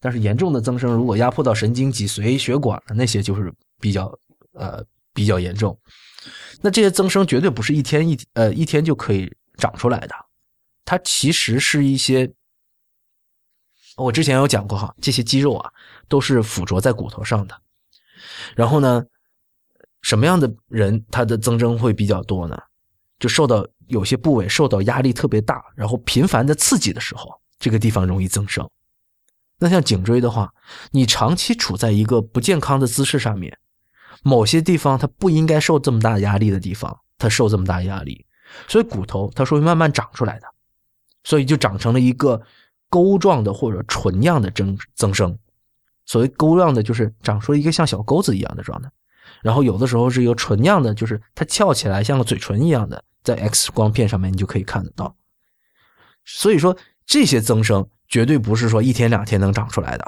但是严重的增生，如果压迫到神经、脊髓、血管那些，就是比较呃比较严重。那这些增生绝对不是一天一呃一天就可以长出来的，它其实是一些。我之前有讲过哈，这些肌肉啊都是附着在骨头上的。然后呢，什么样的人他的增生会比较多呢？就受到有些部位受到压力特别大，然后频繁的刺激的时候，这个地方容易增生。那像颈椎的话，你长期处在一个不健康的姿势上面，某些地方它不应该受这么大压力的地方，它受这么大压力，所以骨头它是会慢慢长出来的，所以就长成了一个。钩状的或者唇样的增增生，所谓钩状的就是长出一个像小钩子一样的状态，然后有的时候是一个唇样的，就是它翘起来像个嘴唇一样的，在 X 光片上面你就可以看得到。所以说这些增生绝对不是说一天两天能长出来的，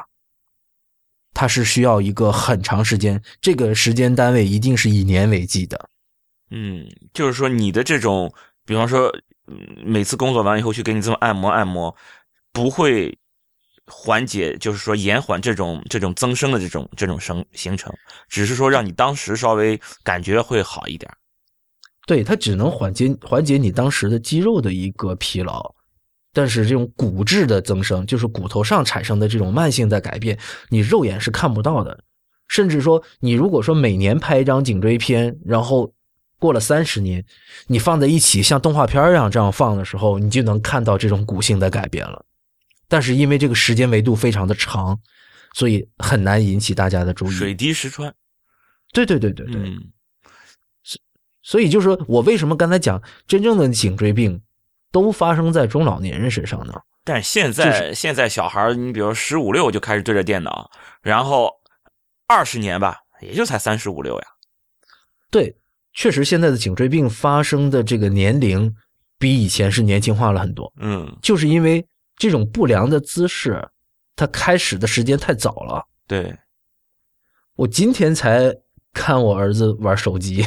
它是需要一个很长时间，这个时间单位一定是以年为计的。嗯，就是说你的这种，比方说每次工作完以后去给你这么按摩按摩。不会缓解，就是说延缓这种这种增生的这种这种生形成，只是说让你当时稍微感觉会好一点。对，它只能缓解缓解你当时的肌肉的一个疲劳，但是这种骨质的增生，就是骨头上产生的这种慢性的改变，你肉眼是看不到的。甚至说，你如果说每年拍一张颈椎片，然后过了三十年，你放在一起像动画片一样这样放的时候，你就能看到这种骨性的改变了。但是因为这个时间维度非常的长，所以很难引起大家的注意。水滴石穿，对对对对对。所所以就是说我为什么刚才讲真正的颈椎病都发生在中老年人身上呢？但现在现在小孩你比如十五六就开始对着电脑，然后二十年吧，也就才三十五六呀。对，确实现在的颈椎病发生的这个年龄比以前是年轻化了很多。嗯，就是因为。这种不良的姿势，它开始的时间太早了。对，我今天才看我儿子玩手机，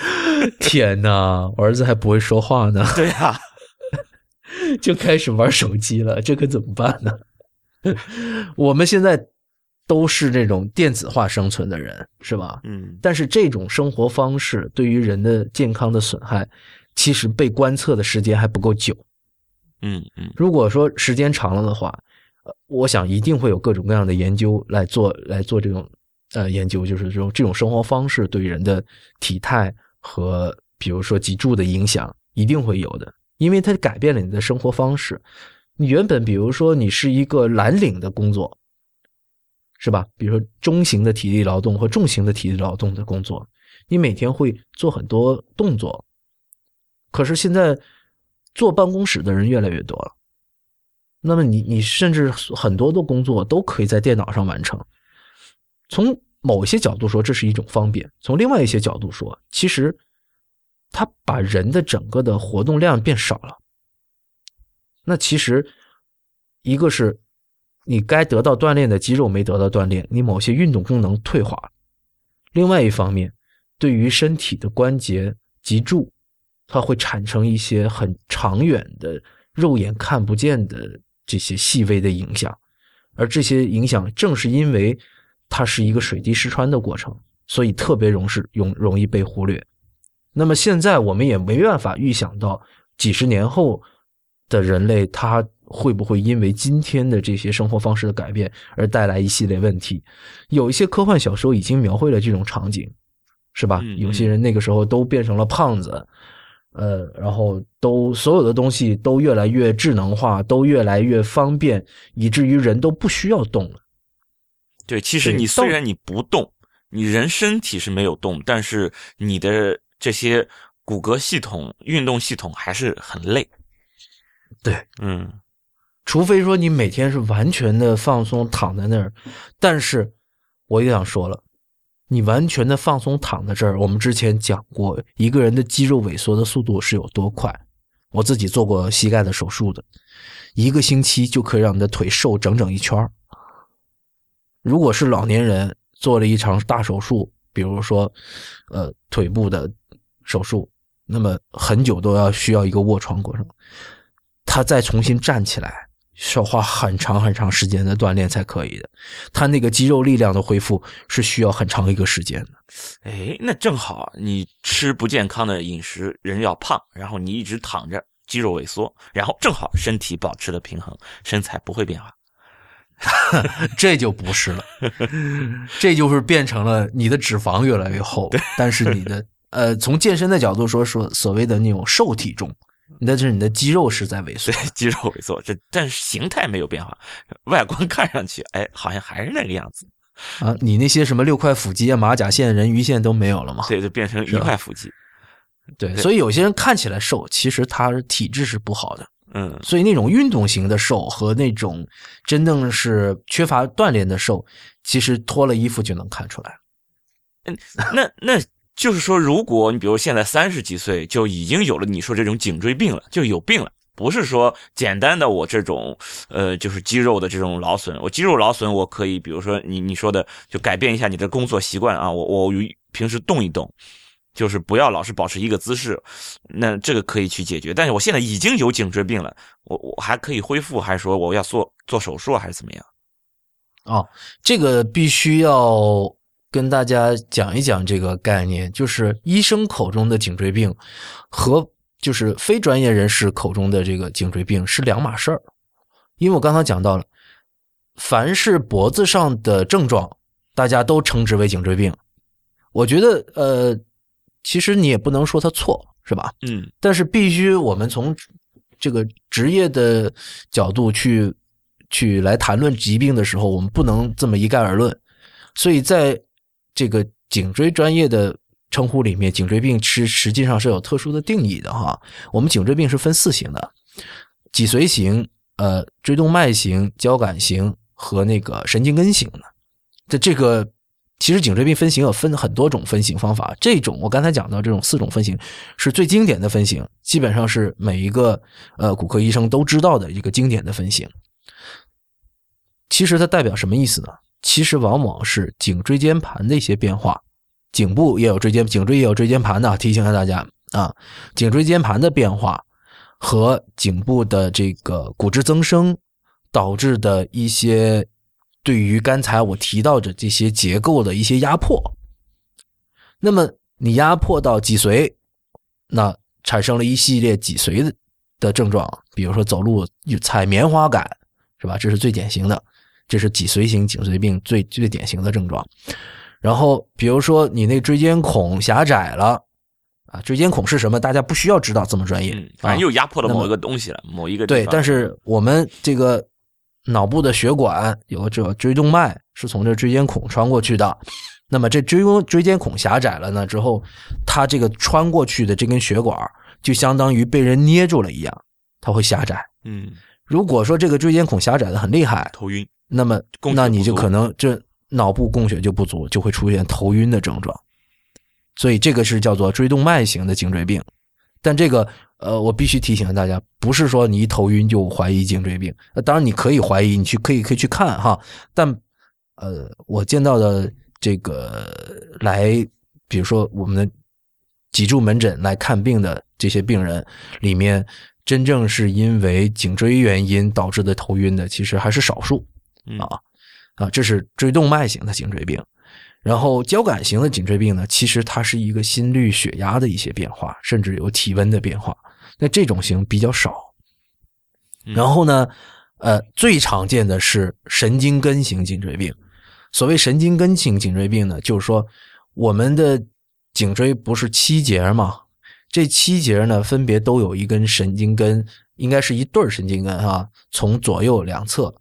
天哪，我儿子还不会说话呢。对呀，就开始玩手机了，这可怎么办呢？我们现在都是这种电子化生存的人，是吧？嗯。但是这种生活方式对于人的健康的损害，其实被观测的时间还不够久。嗯嗯，如果说时间长了的话，呃，我想一定会有各种各样的研究来做来做这种呃研究，就是这种这种生活方式对人的体态和比如说脊柱的影响一定会有的，因为它改变了你的生活方式。你原本比如说你是一个蓝领的工作，是吧？比如说中型的体力劳动和重型的体力劳动的工作，你每天会做很多动作，可是现在。坐办公室的人越来越多了，那么你你甚至很多的工作都可以在电脑上完成。从某些角度说，这是一种方便；从另外一些角度说，其实它把人的整个的活动量变少了。那其实一个是你该得到锻炼的肌肉没得到锻炼，你某些运动功能退化；另外一方面，对于身体的关节、脊柱。它会产生一些很长远的、肉眼看不见的这些细微的影响，而这些影响正是因为它是一个水滴石穿的过程，所以特别容是容容易被忽略。那么现在我们也没办法预想到几十年后的人类，他会不会因为今天的这些生活方式的改变而带来一系列问题？有一些科幻小说已经描绘了这种场景，是吧？有些人那个时候都变成了胖子。呃，然后都所有的东西都越来越智能化，都越来越方便，以至于人都不需要动了。对，其实你虽然你不动，你人身体是没有动，但是你的这些骨骼系统、运动系统还是很累。对，嗯，除非说你每天是完全的放松躺在那儿，但是我也想说了，你完全的放松躺在这儿，我们之前讲过，一个人的肌肉萎缩的速度是有多快。我自己做过膝盖的手术的，一个星期就可以让你的腿瘦整整一圈儿如果是老年人做了一场大手术，比如说，呃，腿部的手术，那么很久都要需要一个卧床过程。他再重新站起来，需要花很长很长时间的锻炼才可以的。他那个肌肉力量的恢复是需要很长一个时间的。哎，那正好，你吃不健康的饮食，人要胖，然后你一直躺着，肌肉萎缩，然后正好身体保持了平衡，身材不会变化。这就不是了，这就是变成了你的脂肪越来越厚，但是你的呃，从健身的角度说，说所谓的那种瘦体重，那是你的肌肉是在萎缩对。肌肉萎缩，这但是形态没有变化，外观看上去，哎，好像还是那个样子。啊，你那些什么六块腹肌啊、马甲线、人鱼线都没有了嘛？对，就变成一块腹肌。对，所以有些人看起来瘦，其实他体质是不好的。嗯，所以那种运动型的瘦和那种真正是缺乏锻炼的瘦，其实脱了衣服就能看出来。嗯那那就是说，如果你比如现在三十几岁就已经有了你说这种颈椎病了，就有病了，不是说简单的我这种呃就是肌肉的这种劳损，我肌肉劳损我可以，比如说你你说的就改变一下你的工作习惯啊，我我平时动一动。就是不要老是保持一个姿势，那这个可以去解决。但是我现在已经有颈椎病了，我我还可以恢复，还是说我要做做手术，还是怎么样？哦，这个必须要跟大家讲一讲这个概念，就是医生口中的颈椎病和就是非专业人士口中的这个颈椎病是两码事儿。因为我刚才讲到了，凡是脖子上的症状，大家都称之为颈椎病。我觉得，呃，其实你也不能说他错，是吧？嗯但是必须我们从这个职业的角度去去来谈论疾病的时候，我们不能这么一概而论。所以在这个颈椎专业的称呼里面，颈椎病是实际上是有特殊的定义的哈。我们颈椎病是分四型的：脊髓型、呃椎动脉型、交感型和那个神经根型的。这这个其实颈椎病分型有分很多种分型方法，这种我刚才讲到这种四种分型是最经典的分型，基本上是每一个呃骨科医生都知道的一个经典的分型。其实它代表什么意思呢？其实往往是颈椎间盘的一些变化，颈部也有椎间，颈椎也有椎间盘的，提醒一下大家啊，颈椎间盘的变化和颈部的这个骨质增生导致的一些对于刚才我提到的这些结构的一些压迫。那么你压迫到脊髓，那产生了一系列脊髓的的症状，比如说走路有踩棉花感，是吧？这是最典型的，这是脊髓型颈椎病最最典型的症状。然后比如说你那椎间孔狭窄了啊，椎间孔是什么？大家不需要知道这么专业，嗯，反正啊又压迫了某一个东西了，某一个对，但是我们这个脑部的血管有个这个椎动脉是从这椎间孔穿过去的，那么这椎弓椎间孔狭窄了呢之后，它这个穿过去的这根血管就相当于被人捏住了一样，它会狭窄。嗯，如果说这个椎间孔狭窄的很厉害，头晕，那么那你就可能这脑部供血就不足，就会出现头晕的症状。所以这个是叫做椎动脉型的颈椎病。但这个呃，我必须提醒大家，不是说你一头晕就怀疑颈椎病。呃当然你可以怀疑，你去可以可以去看哈。但呃，我见到的这个来，比如说我们的脊柱门诊来看病的这些病人里面，真正是因为颈椎原因导致的头晕的，其实还是少数。嗯啊啊，这是椎动脉型的颈椎病。然后交感型的颈椎病呢，其实它是一个心率、血压的一些变化，甚至有体温的变化。那这种型比较少。嗯然后呢，呃，最常见的是神经根型颈椎病。所谓神经根型颈椎病呢，就是说我们的颈椎不是七节吗？这七节呢，分别都有一根神经根，应该是一对儿神经根啊，从左右两侧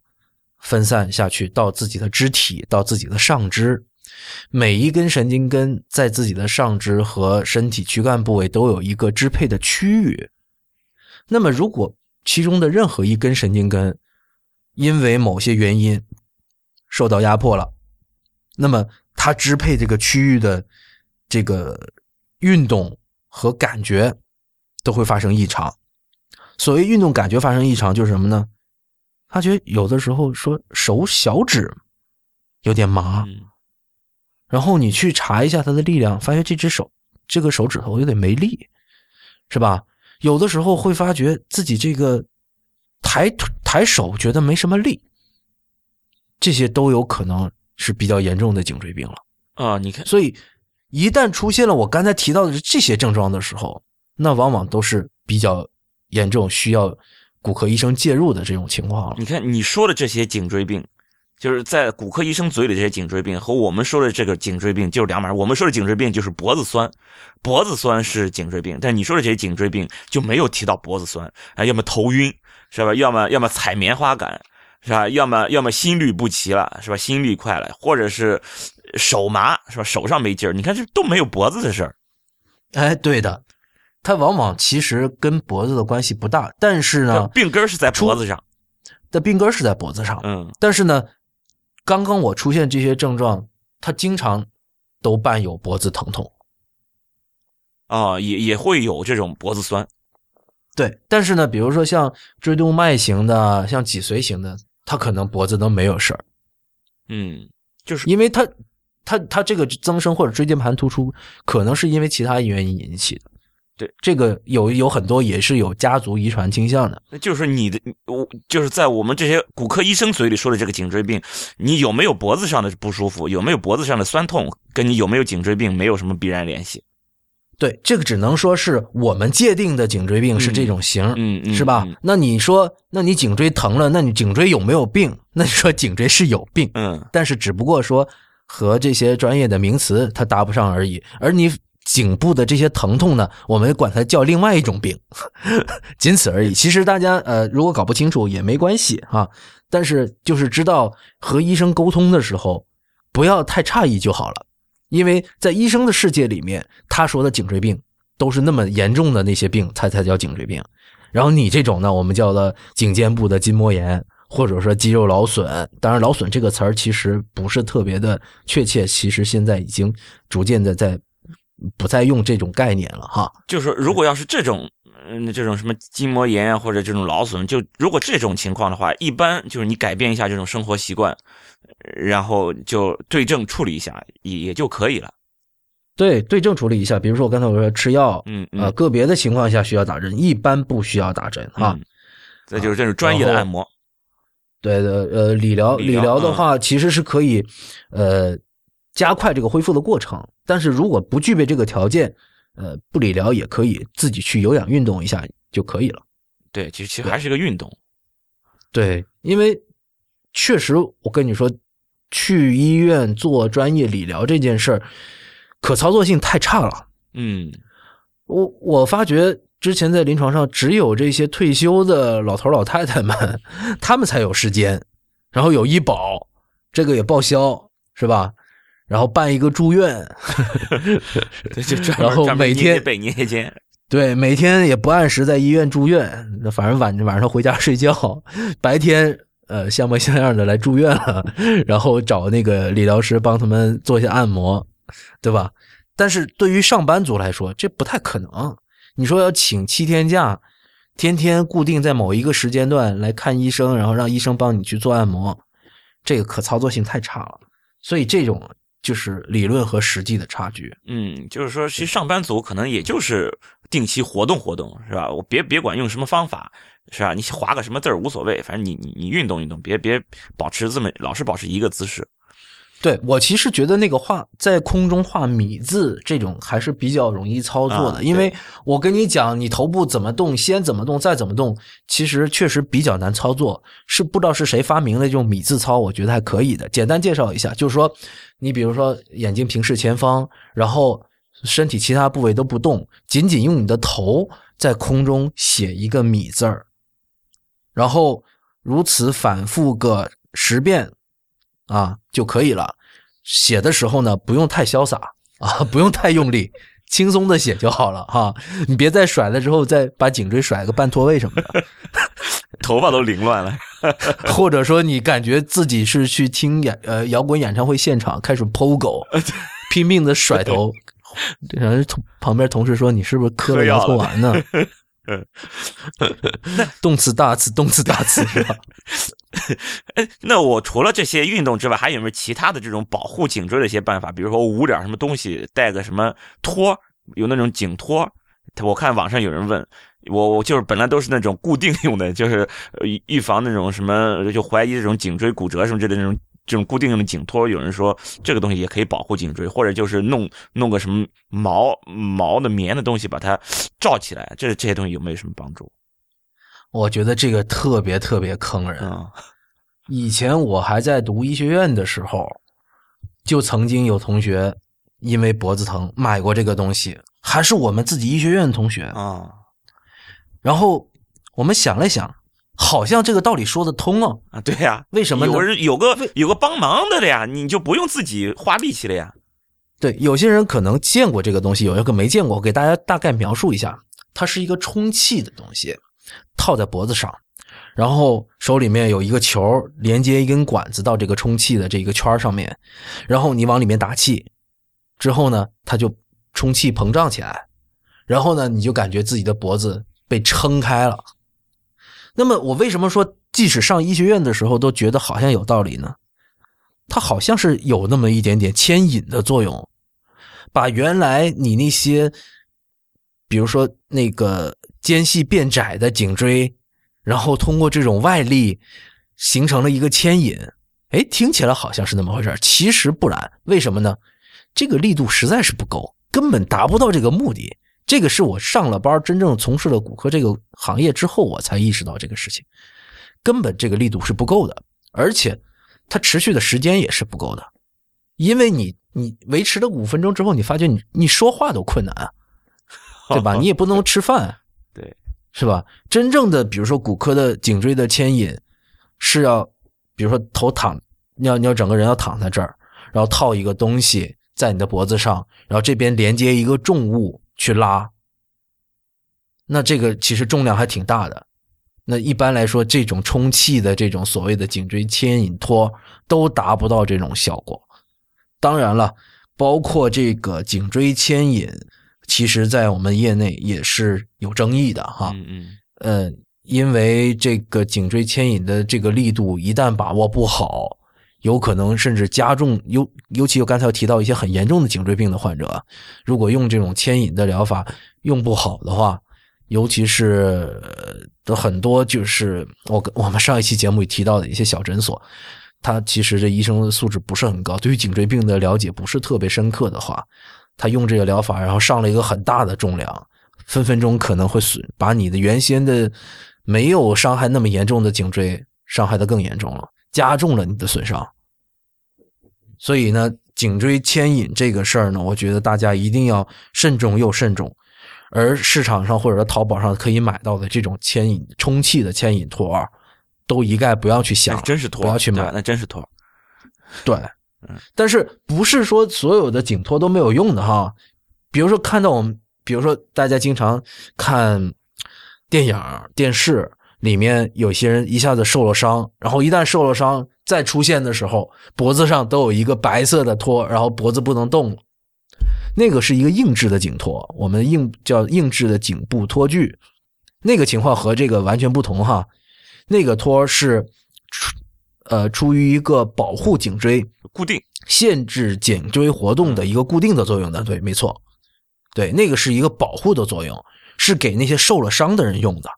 分散下去到自己的肢体，到自己的上肢。每一根神经根在自己的上肢和身体躯干部位都有一个支配的区域。那么，如果其中的任何一根神经根因为某些原因受到压迫了，那么它支配这个区域的这个运动和感觉都会发生异常。所谓运动感觉发生异常，就是什么呢？他觉得有的时候说手小指有点麻。然后你去查一下他的力量，发现这只手这个手指头有点没力，是吧？有的时候会发觉自己这个抬抬手觉得没什么力，这些都有可能是比较严重的颈椎病了啊！你看，所以一旦出现了我刚才提到的这些症状的时候，那往往都是比较严重，需要骨科医生介入的这种情况了。你看你说的这些颈椎病。就是在骨科医生嘴里，这些颈椎病和我们说的这个颈椎病就是两码我们说的颈椎病就是脖子酸，脖子酸是颈椎病，但你说的这些颈椎病就没有提到脖子酸啊，要么头晕是吧？要么要么踩棉花感是吧？要么要么心律不齐了是吧？心率快了，或者是手麻是吧？手上没劲儿，你看这都没有脖子的事儿。哎，对的，它往往其实跟脖子的关系不大，但是呢，病根是在脖子上，的病根是在脖子上，嗯，但是呢。刚刚我出现这些症状，它经常都伴有脖子疼痛，啊，也也会有这种脖子酸，对。但是呢，比如说像椎动脉型的，像脊髓型的，他可能脖子都没有事儿，嗯，就是因为他他他这个增生或者椎间盘突出，可能是因为其他原因引起的。对，这个有有很多也是有家族遗传倾向的。那就是你的，我就是在我们这些骨科医生嘴里说的这个颈椎病，你有没有脖子上的不舒服，有没有脖子上的酸痛，跟你有没有颈椎病没有什么必然联系。对，这个只能说是我们界定的颈椎病是这种型，嗯嗯，是吧？那你说，那你颈椎疼了，那你颈椎有没有病？那你说颈椎是有病，嗯，但是只不过说和这些专业的名词它搭不上而已，而你。颈部的这些疼痛呢，我们管它叫另外一种病，仅此而已。其实大家呃，如果搞不清楚也没关系啊，但是就是知道和医生沟通的时候不要太诧异就好了，因为在医生的世界里面，他说的颈椎病都是那么严重的那些病才才叫颈椎病，然后你这种呢，我们叫做颈肩部的筋膜炎，或者说肌肉劳损。当然，劳损这个词儿其实不是特别的确切，其实现在已经逐渐的在。不再用这种概念了哈，就是如果要是这种，嗯，这种什么筋膜炎啊，或者这种劳损，就如果这种情况的话，一般就是你改变一下这种生活习惯，然后就对症处理一下也也就可以了。对，对症处理一下，比如说我刚才我说吃药，嗯啊，个别的情况下需要打针，一般不需要打针啊。再就是这种专业的按摩，对的，呃，理疗理疗的话其实是可以，呃。加快这个恢复的过程，但是如果不具备这个条件，呃，不理疗也可以自己去有氧运动一下就可以了。对，其实其实还是个运动。对，因为确实我跟你说，去医院做专业理疗这件事儿，可操作性太差了。嗯，我我发觉之前在临床上，只有这些退休的老头老太太们，他们才有时间，然后有医保，这个也报销，是吧？然后办一个住院，然后每天被捏肩，对，每天也不按时在医院住院，那反正晚晚上回家睡觉，白天呃像模像样的来住院了，然后找那个理疗师帮他们做一下按摩，对吧？但是对于上班族来说，这不太可能。你说要请七天假，天天固定在某一个时间段来看医生，然后让医生帮你去做按摩，这个可操作性太差了。所以这种。就是理论和实际的差距。嗯，就是说，其实上班族可能也就是定期活动活动，是吧？我别别管用什么方法，是吧？你划个什么字儿无所谓，反正你你你运动运动，别别保持这么老是保持一个姿势。对我其实觉得那个画在空中画米字这种还是比较容易操作的，因为我跟你讲，你头部怎么动，先怎么动，再怎么动，其实确实比较难操作。是不知道是谁发明的这种米字操，我觉得还可以的。简单介绍一下，就是说，你比如说眼睛平视前方，然后身体其他部位都不动，仅仅用你的头在空中写一个“米”字儿，然后如此反复个十遍啊就可以了。写的时候呢，不用太潇洒啊，不用太用力，轻松的写就好了哈。你别再甩了之后再把颈椎甩个半脱位什么的，头发都凌乱了。或者说你感觉自己是去听演呃摇滚演唱会现场开始 POGO，拼命的甩头，然后同旁边同事说你是不是磕了摇头丸呢？动词大词动词大词 是吧？哎，那我除了这些运动之外，还有没有其他的这种保护颈椎的一些办法？比如说捂点什么东西，带个什么托，有那种颈托。我看网上有人问我，我就是本来都是那种固定用的，就是预防那种什么，就怀疑这种颈椎骨折什么之类的那种。这种固定用的颈托，有人说这个东西也可以保护颈椎，或者就是弄弄个什么毛毛的棉的东西把它罩起来，这这些东西有没有什么帮助？我觉得这个特别特别坑人。以前我还在读医学院的时候，就曾经有同学因为脖子疼买过这个东西，还是我们自己医学院的同学啊。然后我们想了想。好像这个道理说得通啊啊，对呀，为什么有人有个有个帮忙的了呀？你就不用自己花力气了呀。对，有些人可能见过这个东西，有一个没见过，我给大家大概描述一下，它是一个充气的东西，套在脖子上，然后手里面有一个球，连接一根管子到这个充气的这个圈上面，然后你往里面打气，之后呢，它就充气膨胀起来，然后呢，你就感觉自己的脖子被撑开了。那么我为什么说，即使上医学院的时候都觉得好像有道理呢？它好像是有那么一点点牵引的作用，把原来你那些，比如说那个间隙变窄的颈椎，然后通过这种外力形成了一个牵引。哎，听起来好像是那么回事其实不然。为什么呢？这个力度实在是不够，根本达不到这个目的。这个是我上了班，真正从事了骨科这个行业之后，我才意识到这个事情，根本这个力度是不够的，而且它持续的时间也是不够的，因为你你维持了五分钟之后，你发觉你你说话都困难啊，对吧？你也不能吃饭，对，是吧？真正的比如说骨科的颈椎的牵引是要，比如说头躺，你要你要整个人要躺在这儿，然后套一个东西在你的脖子上，然后这边连接一个重物。去拉，那这个其实重量还挺大的。那一般来说，这种充气的这种所谓的颈椎牵引托都达不到这种效果。当然了，包括这个颈椎牵引，其实在我们业内也是有争议的哈。嗯嗯。呃，因为这个颈椎牵引的这个力度一旦把握不好。有可能甚至加重，尤尤其我刚才提到一些很严重的颈椎病的患者，如果用这种牵引的疗法用不好的话，尤其是的很多就是我我们上一期节目里提到的一些小诊所，他其实这医生的素质不是很高，对于颈椎病的了解不是特别深刻的话，他用这个疗法，然后上了一个很大的重量，分分钟可能会损，把你的原先的没有伤害那么严重的颈椎伤害的更严重了。加重了你的损伤，所以呢，颈椎牵引这个事儿呢，我觉得大家一定要慎重又慎重。而市场上或者说淘宝上可以买到的这种牵引充气的牵引托儿，都一概不要去想，真是托，不要去买，那真是托。对，但是不是说所有的颈托都没有用的哈？比如说看到我们，比如说大家经常看电影、电视。里面有些人一下子受了伤，然后一旦受了伤再出现的时候，脖子上都有一个白色的托，然后脖子不能动了。那个是一个硬质的颈托，我们硬叫硬质的颈部托具。那个情况和这个完全不同哈。那个托是出呃出于一个保护颈椎、固定、限制颈椎活动的一个固定的作用的。对，没错，对，那个是一个保护的作用，是给那些受了伤的人用的。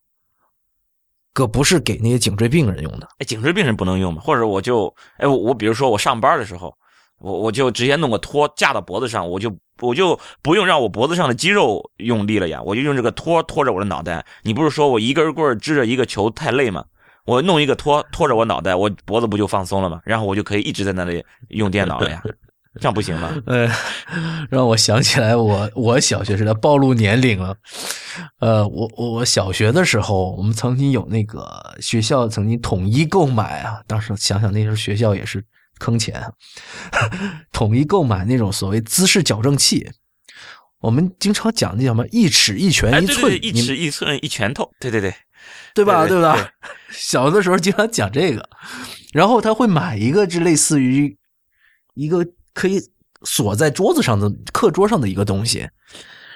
可不是给那些颈椎病人用的。哎，颈椎病人不能用吗？或者我就，哎，我我比如说我上班的时候，我我就直接弄个托架到脖子上，我就我就不用让我脖子上的肌肉用力了呀，我就用这个托托着我的脑袋。你不是说我一根棍支着一个球太累吗？我弄一个托托着我脑袋，我脖子不就放松了吗？然后我就可以一直在那里用电脑了呀。这样不行吗？呃，让我想起来我我小学时代暴露年龄了。呃，我我我小学的时候，我们曾经有那个学校曾经统一购买啊，当时想想那时候学校也是坑钱啊，统一购买那种所谓姿势矫正器。我们经常讲那叫什么一尺一拳哎，一寸，对对对，一尺一寸一拳头，对对对，对吧？对对吧？对 小的时候经常讲这个，然后他会买一个，就类似于一个可以锁在桌子上的课桌上的一个东西，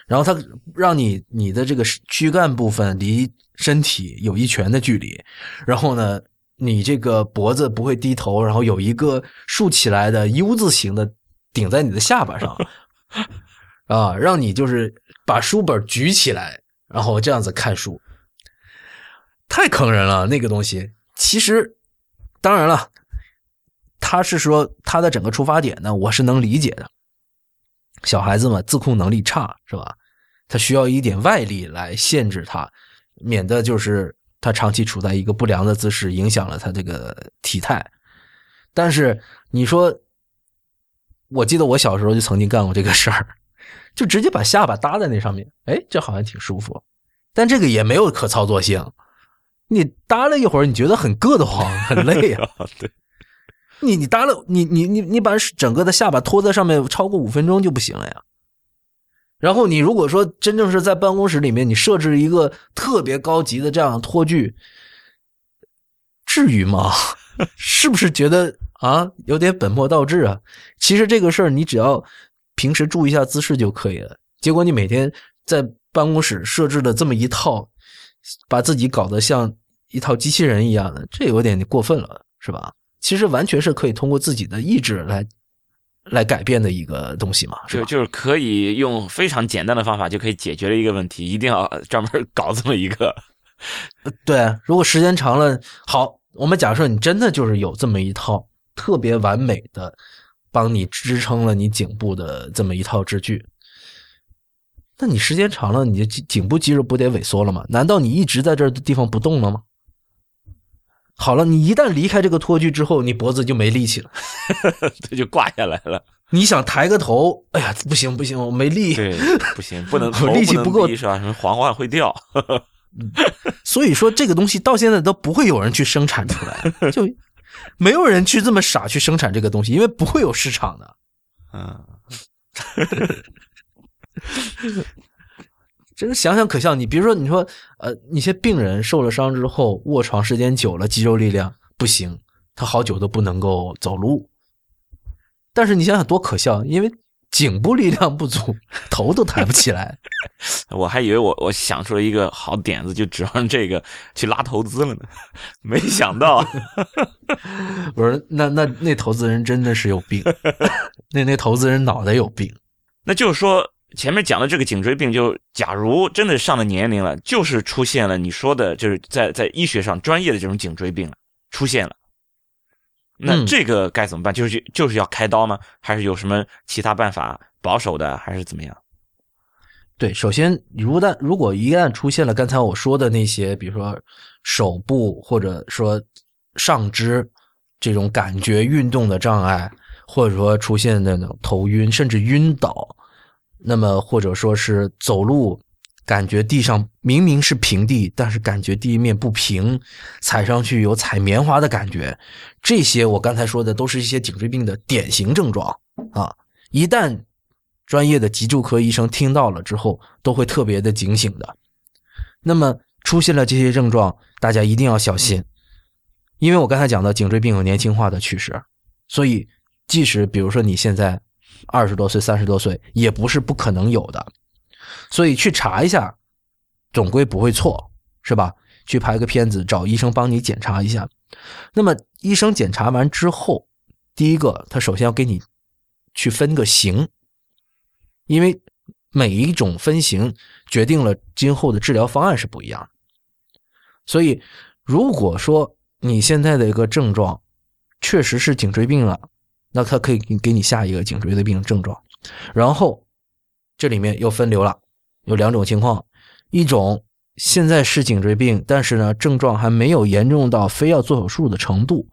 然后他让你你的这个躯干部分离身体有一拳的距离，然后呢，你这个脖子不会低头，然后有一个竖起来的 U 字形的顶在你的下巴上，啊，让你就是把书本举起来，然后这样子看书。太坑人了，那个东西。其实，当然了，他是说他的整个出发点呢，我是能理解的。小孩子嘛，自控能力差是吧？他需要一点外力来限制他，免得就是他长期处在一个不良的姿势，影响了他这个体态。但是你说，我记得我小时候就曾经干过这个事儿，就直接把下巴搭在那上面，哎，这好像挺舒服，但这个也没有可操作性。你搭了一会儿，你觉得很硌得慌，很累啊、对，你你搭了，你你你你把整个的下巴托在上面超过五分钟就不行了呀。然后你如果说真正是在办公室里面，你设置一个特别高级的这样的托具，至于吗？是不是觉得啊有点本末倒置啊？其实这个事儿你只要平时注意一下姿势就可以了。结果你每天在办公室设置了这么一套，把自己搞得像一套机器人一样的，这有点过分了，是吧？其实完全是可以通过自己的意志来来改变的一个东西嘛，是吧？就就是可以用非常简单的方法就可以解决了一个问题，一定要 专门搞这么一个。对，如果时间长了，好，我们假设你真的就是有这么一套特别完美的帮你支撑了你颈部的这么一套支具，那你时间长了，你的颈颈部肌肉不得萎缩了吗？难道你一直在这儿的地方不动了吗？好了，你一旦离开这个托具之后，你脖子就没力气了。这就挂下来了。你想抬个头，哎呀，不行不行，我没力。对，不行，不能 我力气不够低是吧？什么皇冠会掉。所以说这个东西到现在都不会有人去生产出来，就没有人去这么傻去生产这个东西，因为不会有市场的。嗯，这个想想可笑。你比如说，你说呃，一些病人受了伤之后卧床时间久了，肌肉力量不行，他好久都不能够走路。但是你想想多可笑，因为颈部力量不足，头都抬不起来。我还以为我我想出了一个好点子，就指望这个去拉投资了呢，没想到。我说那那那投资人真的是有病，那那投资人脑袋有病。那就是说，前面讲的这个颈椎病，就假如真的上了年龄了，就是出现了你说的，就是在在医学上专业的这种颈椎病了，出现了。那嗯这个该怎么办？就是就是要开刀吗？还是有什么其他办法保守的，还是怎么样？对，首先，如旦如果一旦出现了刚才我说的那些，比如说手部或者说上肢这种感觉运动的障碍，或者说出现那种头晕甚至晕倒，那么或者说是走路感觉地上明明是平地，但是感觉地面不平，踩上去有踩棉花的感觉，这些我刚才说的都是一些颈椎病的典型症状啊。一旦专业的急救科医生听到了之后，都会特别的警醒的。那么出现了这些症状，大家一定要小心，因为我刚才讲的颈椎病有年轻化的趋势，所以即使比如说你现在二十多岁、三十多岁，也不是不可能有的。所以去查一下，总归不会错，是吧？去拍个片子，找医生帮你检查一下。那么医生检查完之后，第一个他首先要给你去分个型，因为每一种分型决定了今后的治疗方案是不一样的。所以，如果说你现在的一个症状确实是颈椎病了，那他可以给给你下一个颈椎的病症状。然后这里面又分流了，有两种情况，一种现在是颈椎病，但是呢症状还没有严重到非要做手术的程度。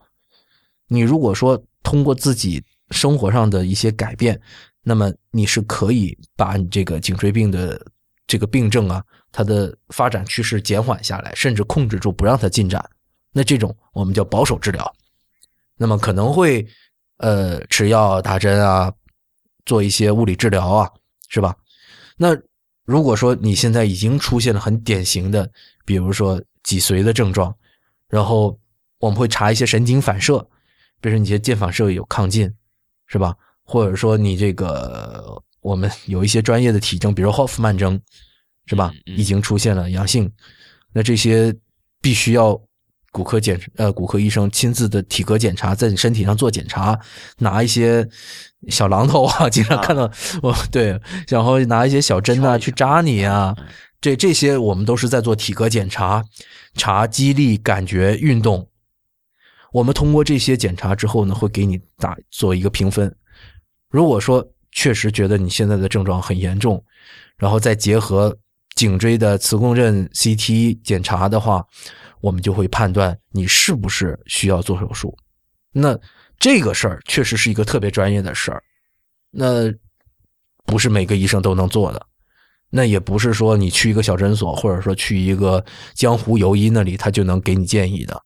你如果说通过自己生活上的一些改变，那么你是可以把你这个颈椎病的这个病症啊，它的发展趋势减缓下来，甚至控制住，不让它进展。那这种我们叫保守治疗。那么可能会呃吃药打针啊，做一些物理治疗啊，是吧？那如果说你现在已经出现了很典型的，比如说脊髓的症状，然后我们会查一些神经反射，比如说你些腱反射有亢进，是吧？或者说你这个我们有一些专业的体征，比如霍夫曼征，是吧？已经出现了阳性，那这些必须要。骨科检呃，骨科医生亲自的体格检查，在你身体上做检查，拿一些小榔头啊，经常看到我 对，然后拿一些小针呐去扎你啊，这这些我们都是在做体格检查，查肌力、感觉、运动。我们通过这些检查之后呢，会给你打做一个评分。如果说确实觉得你现在的症状很严重，然后再结合颈椎的磁共振 CT 检查的话。我们就会判断你是不是需要做手术，那这个事儿确实是一个特别专业的事儿，那不是每个医生都能做的，那也不是说你去一个小诊所或者说去一个江湖游医那里他就能给你建议的，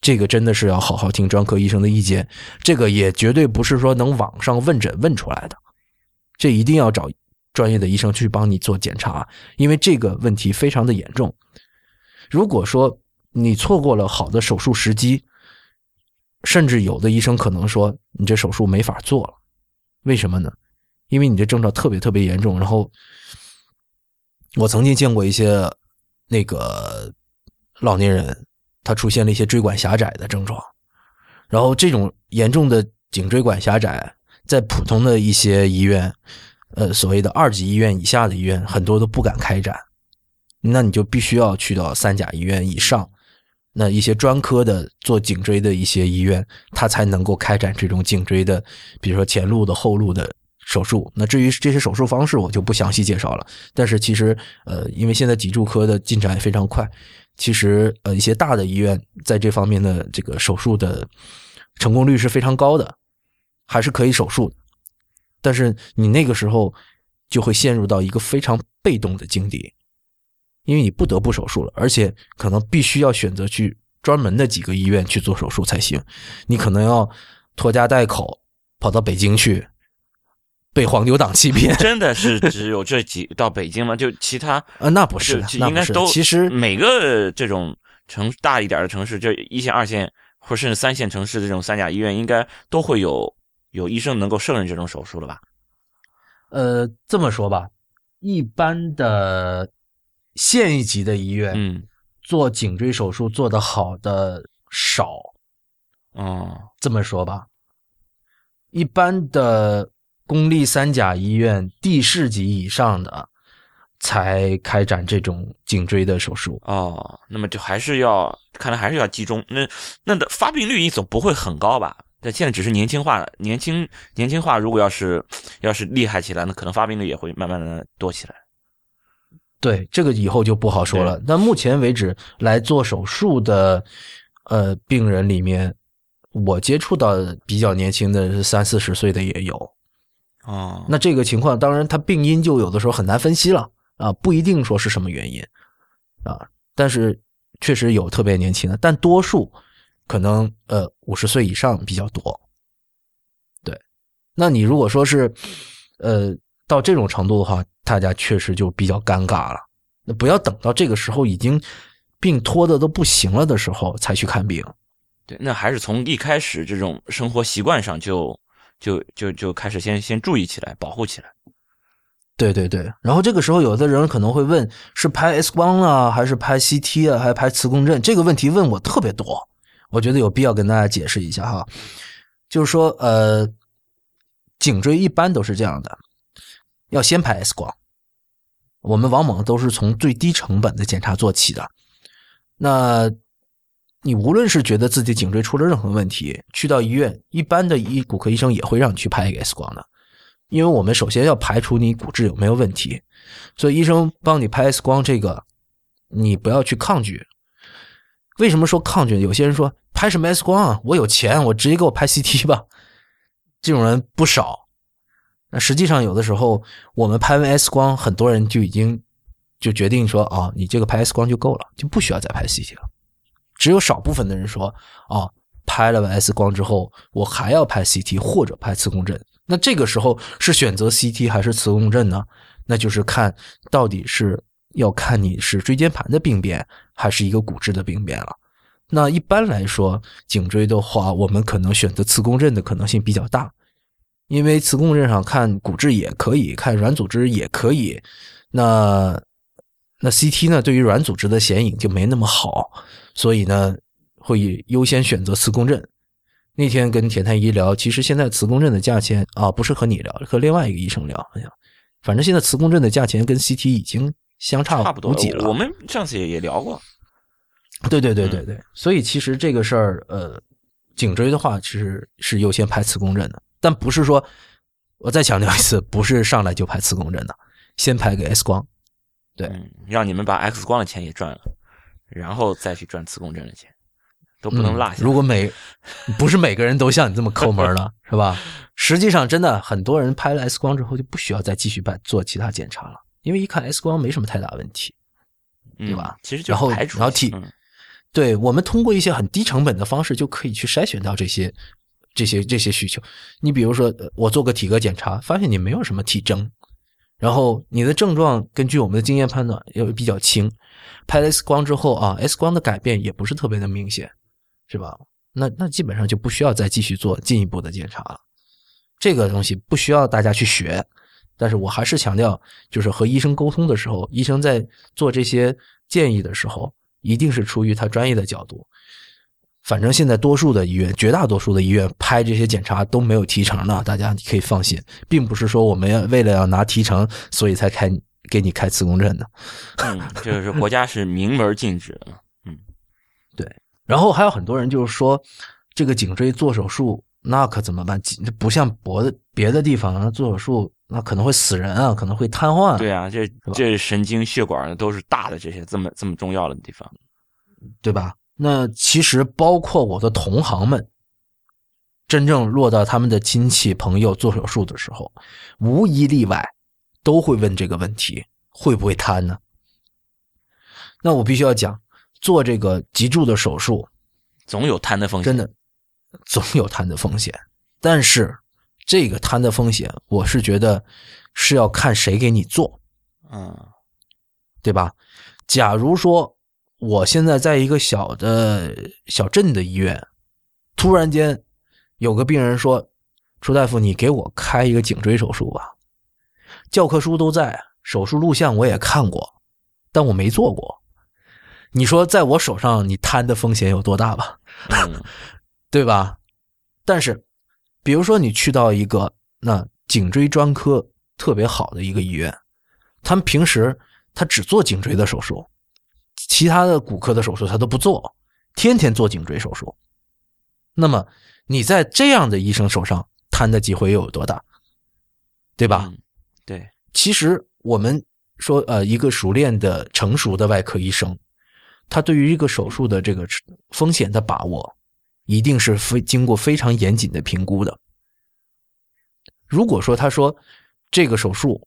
这个真的是要好好听专科医生的意见，这个也绝对不是说能网上问诊问出来的，这一定要找专业的医生去帮你做检查，因为这个问题非常的严重，如果说。你错过了好的手术时机，甚至有的医生可能说你这手术没法做了，为什么呢？因为你这症状特别特别严重。然后我曾经见过一些那个老年人，他出现了一些椎管狭窄的症状，然后这种严重的颈椎管狭窄，在普通的一些医院，呃，所谓的二级医院以下的医院，很多都不敢开展，那你就必须要去到三甲医院以上。那一些专科的做颈椎的一些医院，它才能够开展这种颈椎的，比如说前路的、后路的手术。那至于这些手术方式，我就不详细介绍了。但是其实，呃，因为现在脊柱科的进展也非常快，其实呃，一些大的医院在这方面的这个手术的成功率是非常高的，还是可以手术。但是你那个时候就会陷入到一个非常被动的境地。因为你不得不手术了，而且可能必须要选择去专门的几个医院去做手术才行。你可能要拖家带口跑到北京去被黄牛党欺骗。真的是只有这几到北京吗？就其他呃，那不是，应该都其实每个这种城大一点的城市，就一线、二线或甚至三线城市的这种三甲医院，应该都会有有医生能够胜任这种手术了吧？呃，这么说吧，一般的。县一级的医院，嗯，做颈椎手术做得好的少，哦，这么说吧，一般的公立三甲医院地市级以上的才开展这种颈椎的手术。哦，那么就还是要，看来还是要集中。那那的发病率总不会很高吧？但现在只是年轻化，年轻年轻化，如果要是要是厉害起来，那可能发病率也会慢慢的多起来。对这个以后就不好说了。那目前为止来做手术的，呃，病人里面，我接触到比较年轻的是三四十岁的也有。哦，那这个情况当然他病因就有的时候很难分析了啊，不一定说是什么原因啊，但是确实有特别年轻的，但多数可能呃五十岁以上比较多。对，那你如果说是呃到这种程度的话。大家确实就比较尴尬了。那不要等到这个时候已经病拖的都不行了的时候才去看病。对，那还是从一开始这种生活习惯上就就就就开始先先注意起来，保护起来。对对对。然后这个时候，有的人可能会问：是拍 X 光啊，还是拍 CT 啊，还是拍磁共振？这个问题问我特别多，我觉得有必要跟大家解释一下哈。就是说，呃，颈椎一般都是这样的，要先拍 X 光。我们往往都是从最低成本的检查做起的。那，你无论是觉得自己颈椎出了任何问题，去到医院，一般的医骨科医生也会让你去拍一个 X 光的，因为我们首先要排除你骨质有没有问题。所以医生帮你拍 X 光，这个你不要去抗拒。为什么说抗拒？有些人说拍什么 X 光啊？我有钱，我直接给我拍 CT 吧。这种人不少。那实际上有的时候我们拍完 X 光，很多人就已经就决定说啊，你这个拍 X 光就够了，就不需要再拍 CT 了。只有少部分的人说啊，拍了 X 光之后，我还要拍 CT 或者拍磁共振。那这个时候是选择 CT 还是磁共振呢？那就是看到底是要看你是椎间盘的病变还是一个骨质的病变了。那一般来说，颈椎的话，我们可能选择磁共振的可能性比较大，因为磁共振上看骨质也可以，看软组织也可以。那那 CT 呢，对于软组织的显影就没那么好，所以呢，会优先选择磁共振。那天跟田太医聊，其实现在磁共振的价钱啊，不是和你聊，和另外一个医生聊，好像，反正现在磁共振的价钱跟 CT 已经相差差不多几了。我们上次也也聊过，对对对对对，所以其实这个事儿，呃，颈椎的话，其实是优先拍磁共振的，但不是说，我再强调一次，不是上来就拍磁共振的，先拍个 X 光，对，嗯，让你们把 X 光的钱也赚了，然后再去赚磁共振的钱，都不能落下。嗯如果每不是每个人都像你这么抠门了，是吧？实际上，真的很多人拍了 X 光之后就不需要再继续办做其他检查了，因为一看 X 光没什么太大问题。对吧嗯其实就然后是排除然后体嗯对我们通过一些很低成本的方式就可以去筛选到这些这些这些需求。你比如说，我做个体格检查，发现你没有什么体征，然后你的症状根据我们的经验判断也比较轻，拍了 X 光之后啊，X 光的改变也不是特别的明显，是吧？那那基本上就不需要再继续做进一步的检查了。这个东西不需要大家去学，但是我还是强调，就是和医生沟通的时候，医生在做这些建议的时候，一定是出于他专业的角度。反正现在多数的医院，绝大多数的医院拍这些检查都没有提成的，大家可以放心，并不是说我们要为了要拿提成，所以才开给你开磁共振的。嗯，就是国家是明文禁止的。嗯，对然后还有很多人就是说，这个颈椎做手术那可怎么办？不像脖子别的地方啊做手术，那可能会死人啊，可能会瘫痪。对啊，这这神经血管都是大的，这些这么这么重要的地方。对吧？那其实包括我的同行们，真正落到他们的亲戚朋友做手术的时候，无一例外都会问这个问题：会不会瘫呢？那我必须要讲，做这个脊柱的手术，总有瘫的风险。真的总有瘫的风险，但是这个瘫的风险，我是觉得是要看谁给你做。嗯对吧？假如说我现在在一个小的小镇的医院，突然间有个病人说：“朱大夫，你给我开一个颈椎手术吧。”教科书都在，手术录像我也看过，但我没做过。你说在我手上，你摊的风险有多大吧？嗯 对吧？但是，比如说你去到一个那颈椎专科特别好的一个医院，他们平时他只做颈椎的手术，其他的骨科的手术他都不做，天天做颈椎手术。那么你在这样的医生手上摊的机会又有多大？对吧？嗯对，其实我们说，呃，一个熟练的、成熟的外科医生，他对于一个手术的这个风险的把握，一定是非经过非常严谨的评估的。如果说他说这个手术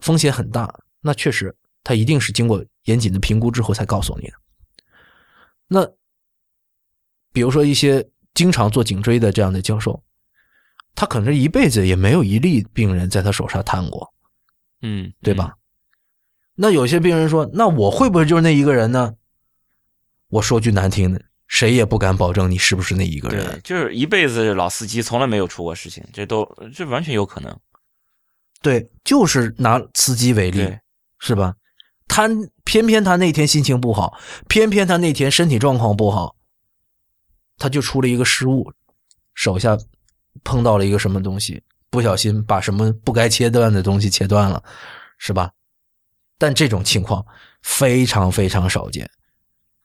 风险很大，那确实他一定是经过严谨的评估之后才告诉你的。那比如说一些经常做颈椎的这样的教授，他可能一辈子也没有一例病人在他手上瘫过，嗯，对吧？那有些病人说：“那我会不会就是那一个人呢？”我说句难听的，谁也不敢保证你是不是那一个人。就是一辈子老司机，从来没有出过事情，这都这完全有可能。对，就是拿司机为例，，是吧？他偏偏他那天心情不好，偏偏他那天身体状况不好，他就出了一个失误，手下碰到了一个什么东西，不小心把什么不该切断的东西切断了，是吧？但这种情况非常非常少见。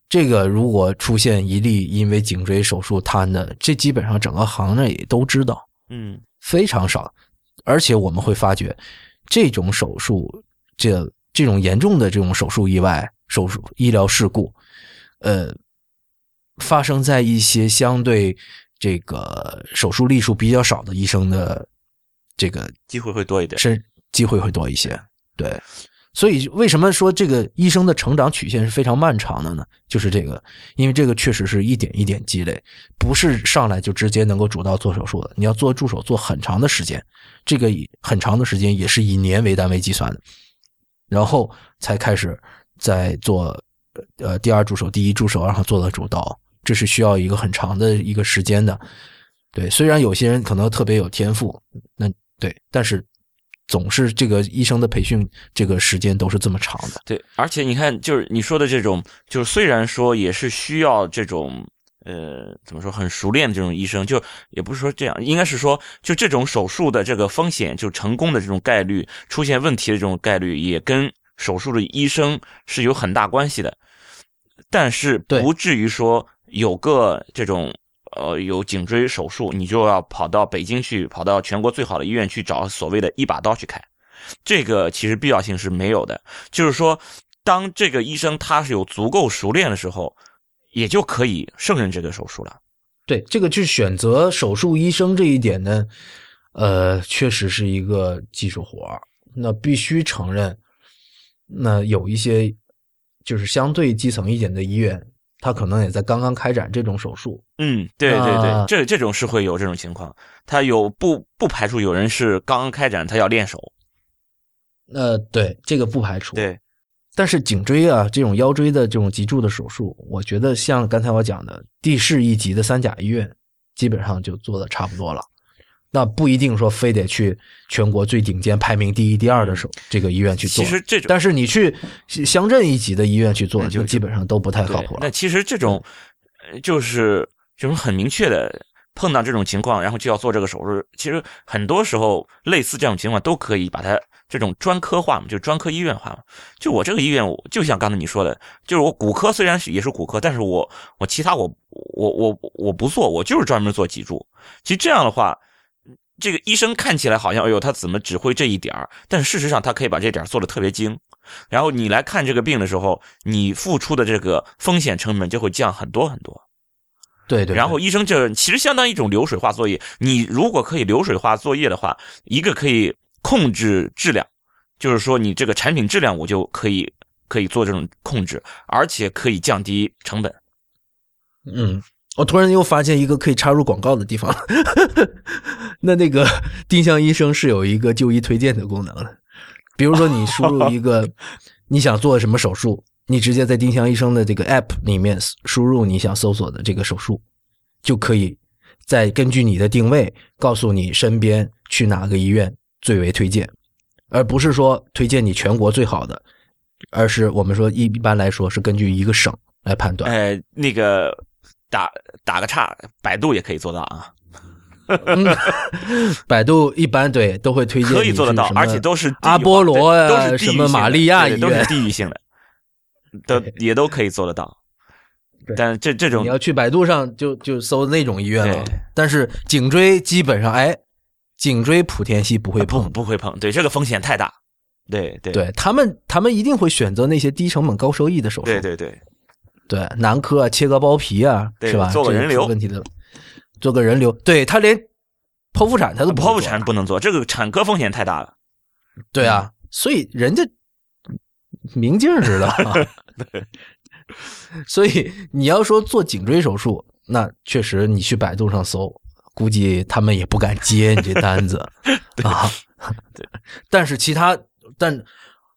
这个如果出现一例因为颈椎手术瘫的，这基本上整个行内也都知道。嗯非常少，而且我们会发觉，这种手术，这这种严重的这种手术意外、手术医疗事故，呃，发生在一些相对这个手术例数比较少的医生的这个机会会多一点。是机会会多一些。对，所以为什么说这个医生的成长曲线是非常漫长的呢？就是这个，因为这个确实是一点一点积累，不是上来就直接能够主刀做手术的。你要做助手做很长的时间，这个很长的时间也是以年为单位计算的，然后才开始在做呃第二助手、第一助手，然后做了主刀，这是需要一个很长的一个时间的。对，虽然有些人可能特别有天赋，那对，但是。总是这个医生的培训，这个时间都是这么长的。对，而且你看，就是你说的这种，就是虽然说也是需要这种，呃，怎么说，很熟练的这种医生，就也不是说这样，应该是说，就这种手术的这个风险，就成功的这种概率，出现问题的这种概率，也跟手术的医生是有很大关系的。但是不至于说有个这种。呃，有颈椎手术，你就要跑到北京去，跑到全国最好的医院去找所谓的一把刀去开，这个其实必要性是没有的。就是说，当这个医生他是有足够熟练的时候，也就可以胜任这个手术了。对，这个去选择手术医生这一点呢，呃，确实是一个技术活那必须承认，那有一些就是相对基层一点的医院。他可能也在刚刚开展这种手术。嗯，对对对，这这种是会有这种情况。他有不不排除有人是刚刚开展，他要练手。呃，对，这个不排除。对，但是颈椎啊，这种腰椎的这种脊柱的手术，我觉得像刚才我讲的地市一级的三甲医院，基本上就做的差不多了。那不一定说非得去全国最顶尖、排名第一、第二的手这个医院去做。其实这种，但是你去乡镇一级的医院去做，就基本上都不太靠谱了。那其实这种，就是这种很明确的碰到这种情况，然后就要做这个手术。其实很多时候类似这种情况都可以把它这种专科化嘛，就专科医院化嘛。就我这个医院，我就像刚才你说的，就是我骨科虽然是也是骨科，但是我我其他我我我我不做，我就是专门做脊柱。其实这样的话。这个医生看起来好像，哎呦，他怎么只会这一点儿？但事实上，他可以把这点做的特别精。然后你来看这个病的时候，你付出的这个风险成本就会降很多很多。对对。然后医生这其实相当于一种流水化作业。你如果可以流水化作业的话，一个可以控制质量，就是说你这个产品质量我就可以可以做这种控制，而且可以降低成本。嗯。我突然又发现一个可以插入广告的地方，那那个 丁香医生是有一个就医推荐的功能的，比如说你输入一个 你想做什么手术，你直接在丁香医生的这个 app 里面输入你想搜索的这个手术，就可以再根据你的定位告诉你身边去哪个医院最为推荐，而不是说推荐你全国最好的，而是我们说一一般来说是根据一个省来判断。哎，那个。打打个岔，百度也可以做到啊。百度一般对都会推荐，可以做得到，而且都是阿波罗呀，都是什么玛利亚医院，都是地域性的，都也都可以做得到。但这这种你要去百度上就就搜那种医院了。但是颈椎基本上，哎，颈椎莆田系不会碰，不会碰。对，这个风险太大。对对对，他们他们一定会选择那些低成本高收益的手术。对对对。对，男科啊，切割包皮啊，是吧？做个人流问题的，做个人流，对他连剖腹产他都剖腹产不能做，这个产科风险太大了。对啊，所以人家明镜似的。所以你要说做颈椎手术，那确实你去百度上搜，估计他们也不敢接你这单子 啊。对，但是其他，但。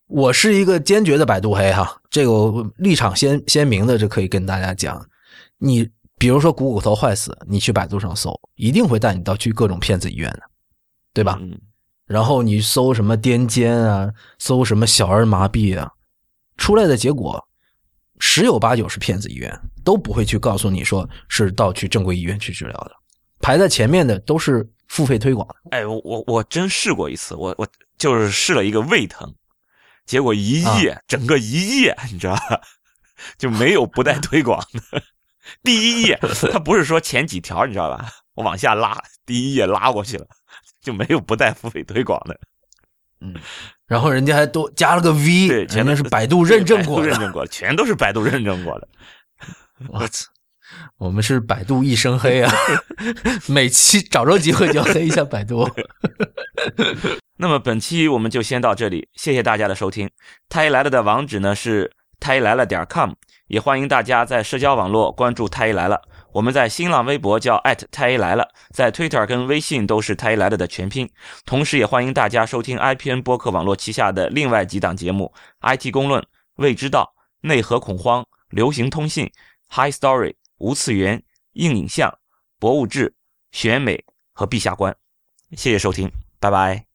我是一个坚决的百度黑哈，这个立场鲜鲜明的就可以跟大家讲。你比如说股骨头坏死，你去百度上搜，一定会带你到去各种骗子医院的，对吧？然后你搜什么癫痫啊，搜什么小儿麻痹啊，出来的结果十有八九是骗子医院，都不会去告诉你说是到去正规医院去治疗的。排在前面的都是付费推广的。哎，我我我真试过一次，我我就是试了一个胃疼。结果一页，整个一夜，你知道吧？就没有不带推广的。第一页，他不是说前几条，你知道吧？我往下拉，第一页拉过去了，就没有不带付费推广的。嗯，然后人家还都加了个 V，对前面是百度认证过的，认证过的，全都是百度认证过的。我操！我们是百度一身黑啊，每期找着机会就要黑一下百度。那么本期我们就先到这里，谢谢大家的收听。太医来了的网址呢是太医来了点 com，也欢迎大家在社交网络关注太医来了。我们在新浪微博叫艾特太医来了，在 Twitter 跟微信都是太医来了的全拼。同时，也欢迎大家收听 IPN 播客网络旗下的另外几档节目：IT 公论、未知道、内核恐慌、流行通信、High Story、无次元、硬影像、博物志、选美和陛下观。谢谢收听，拜拜。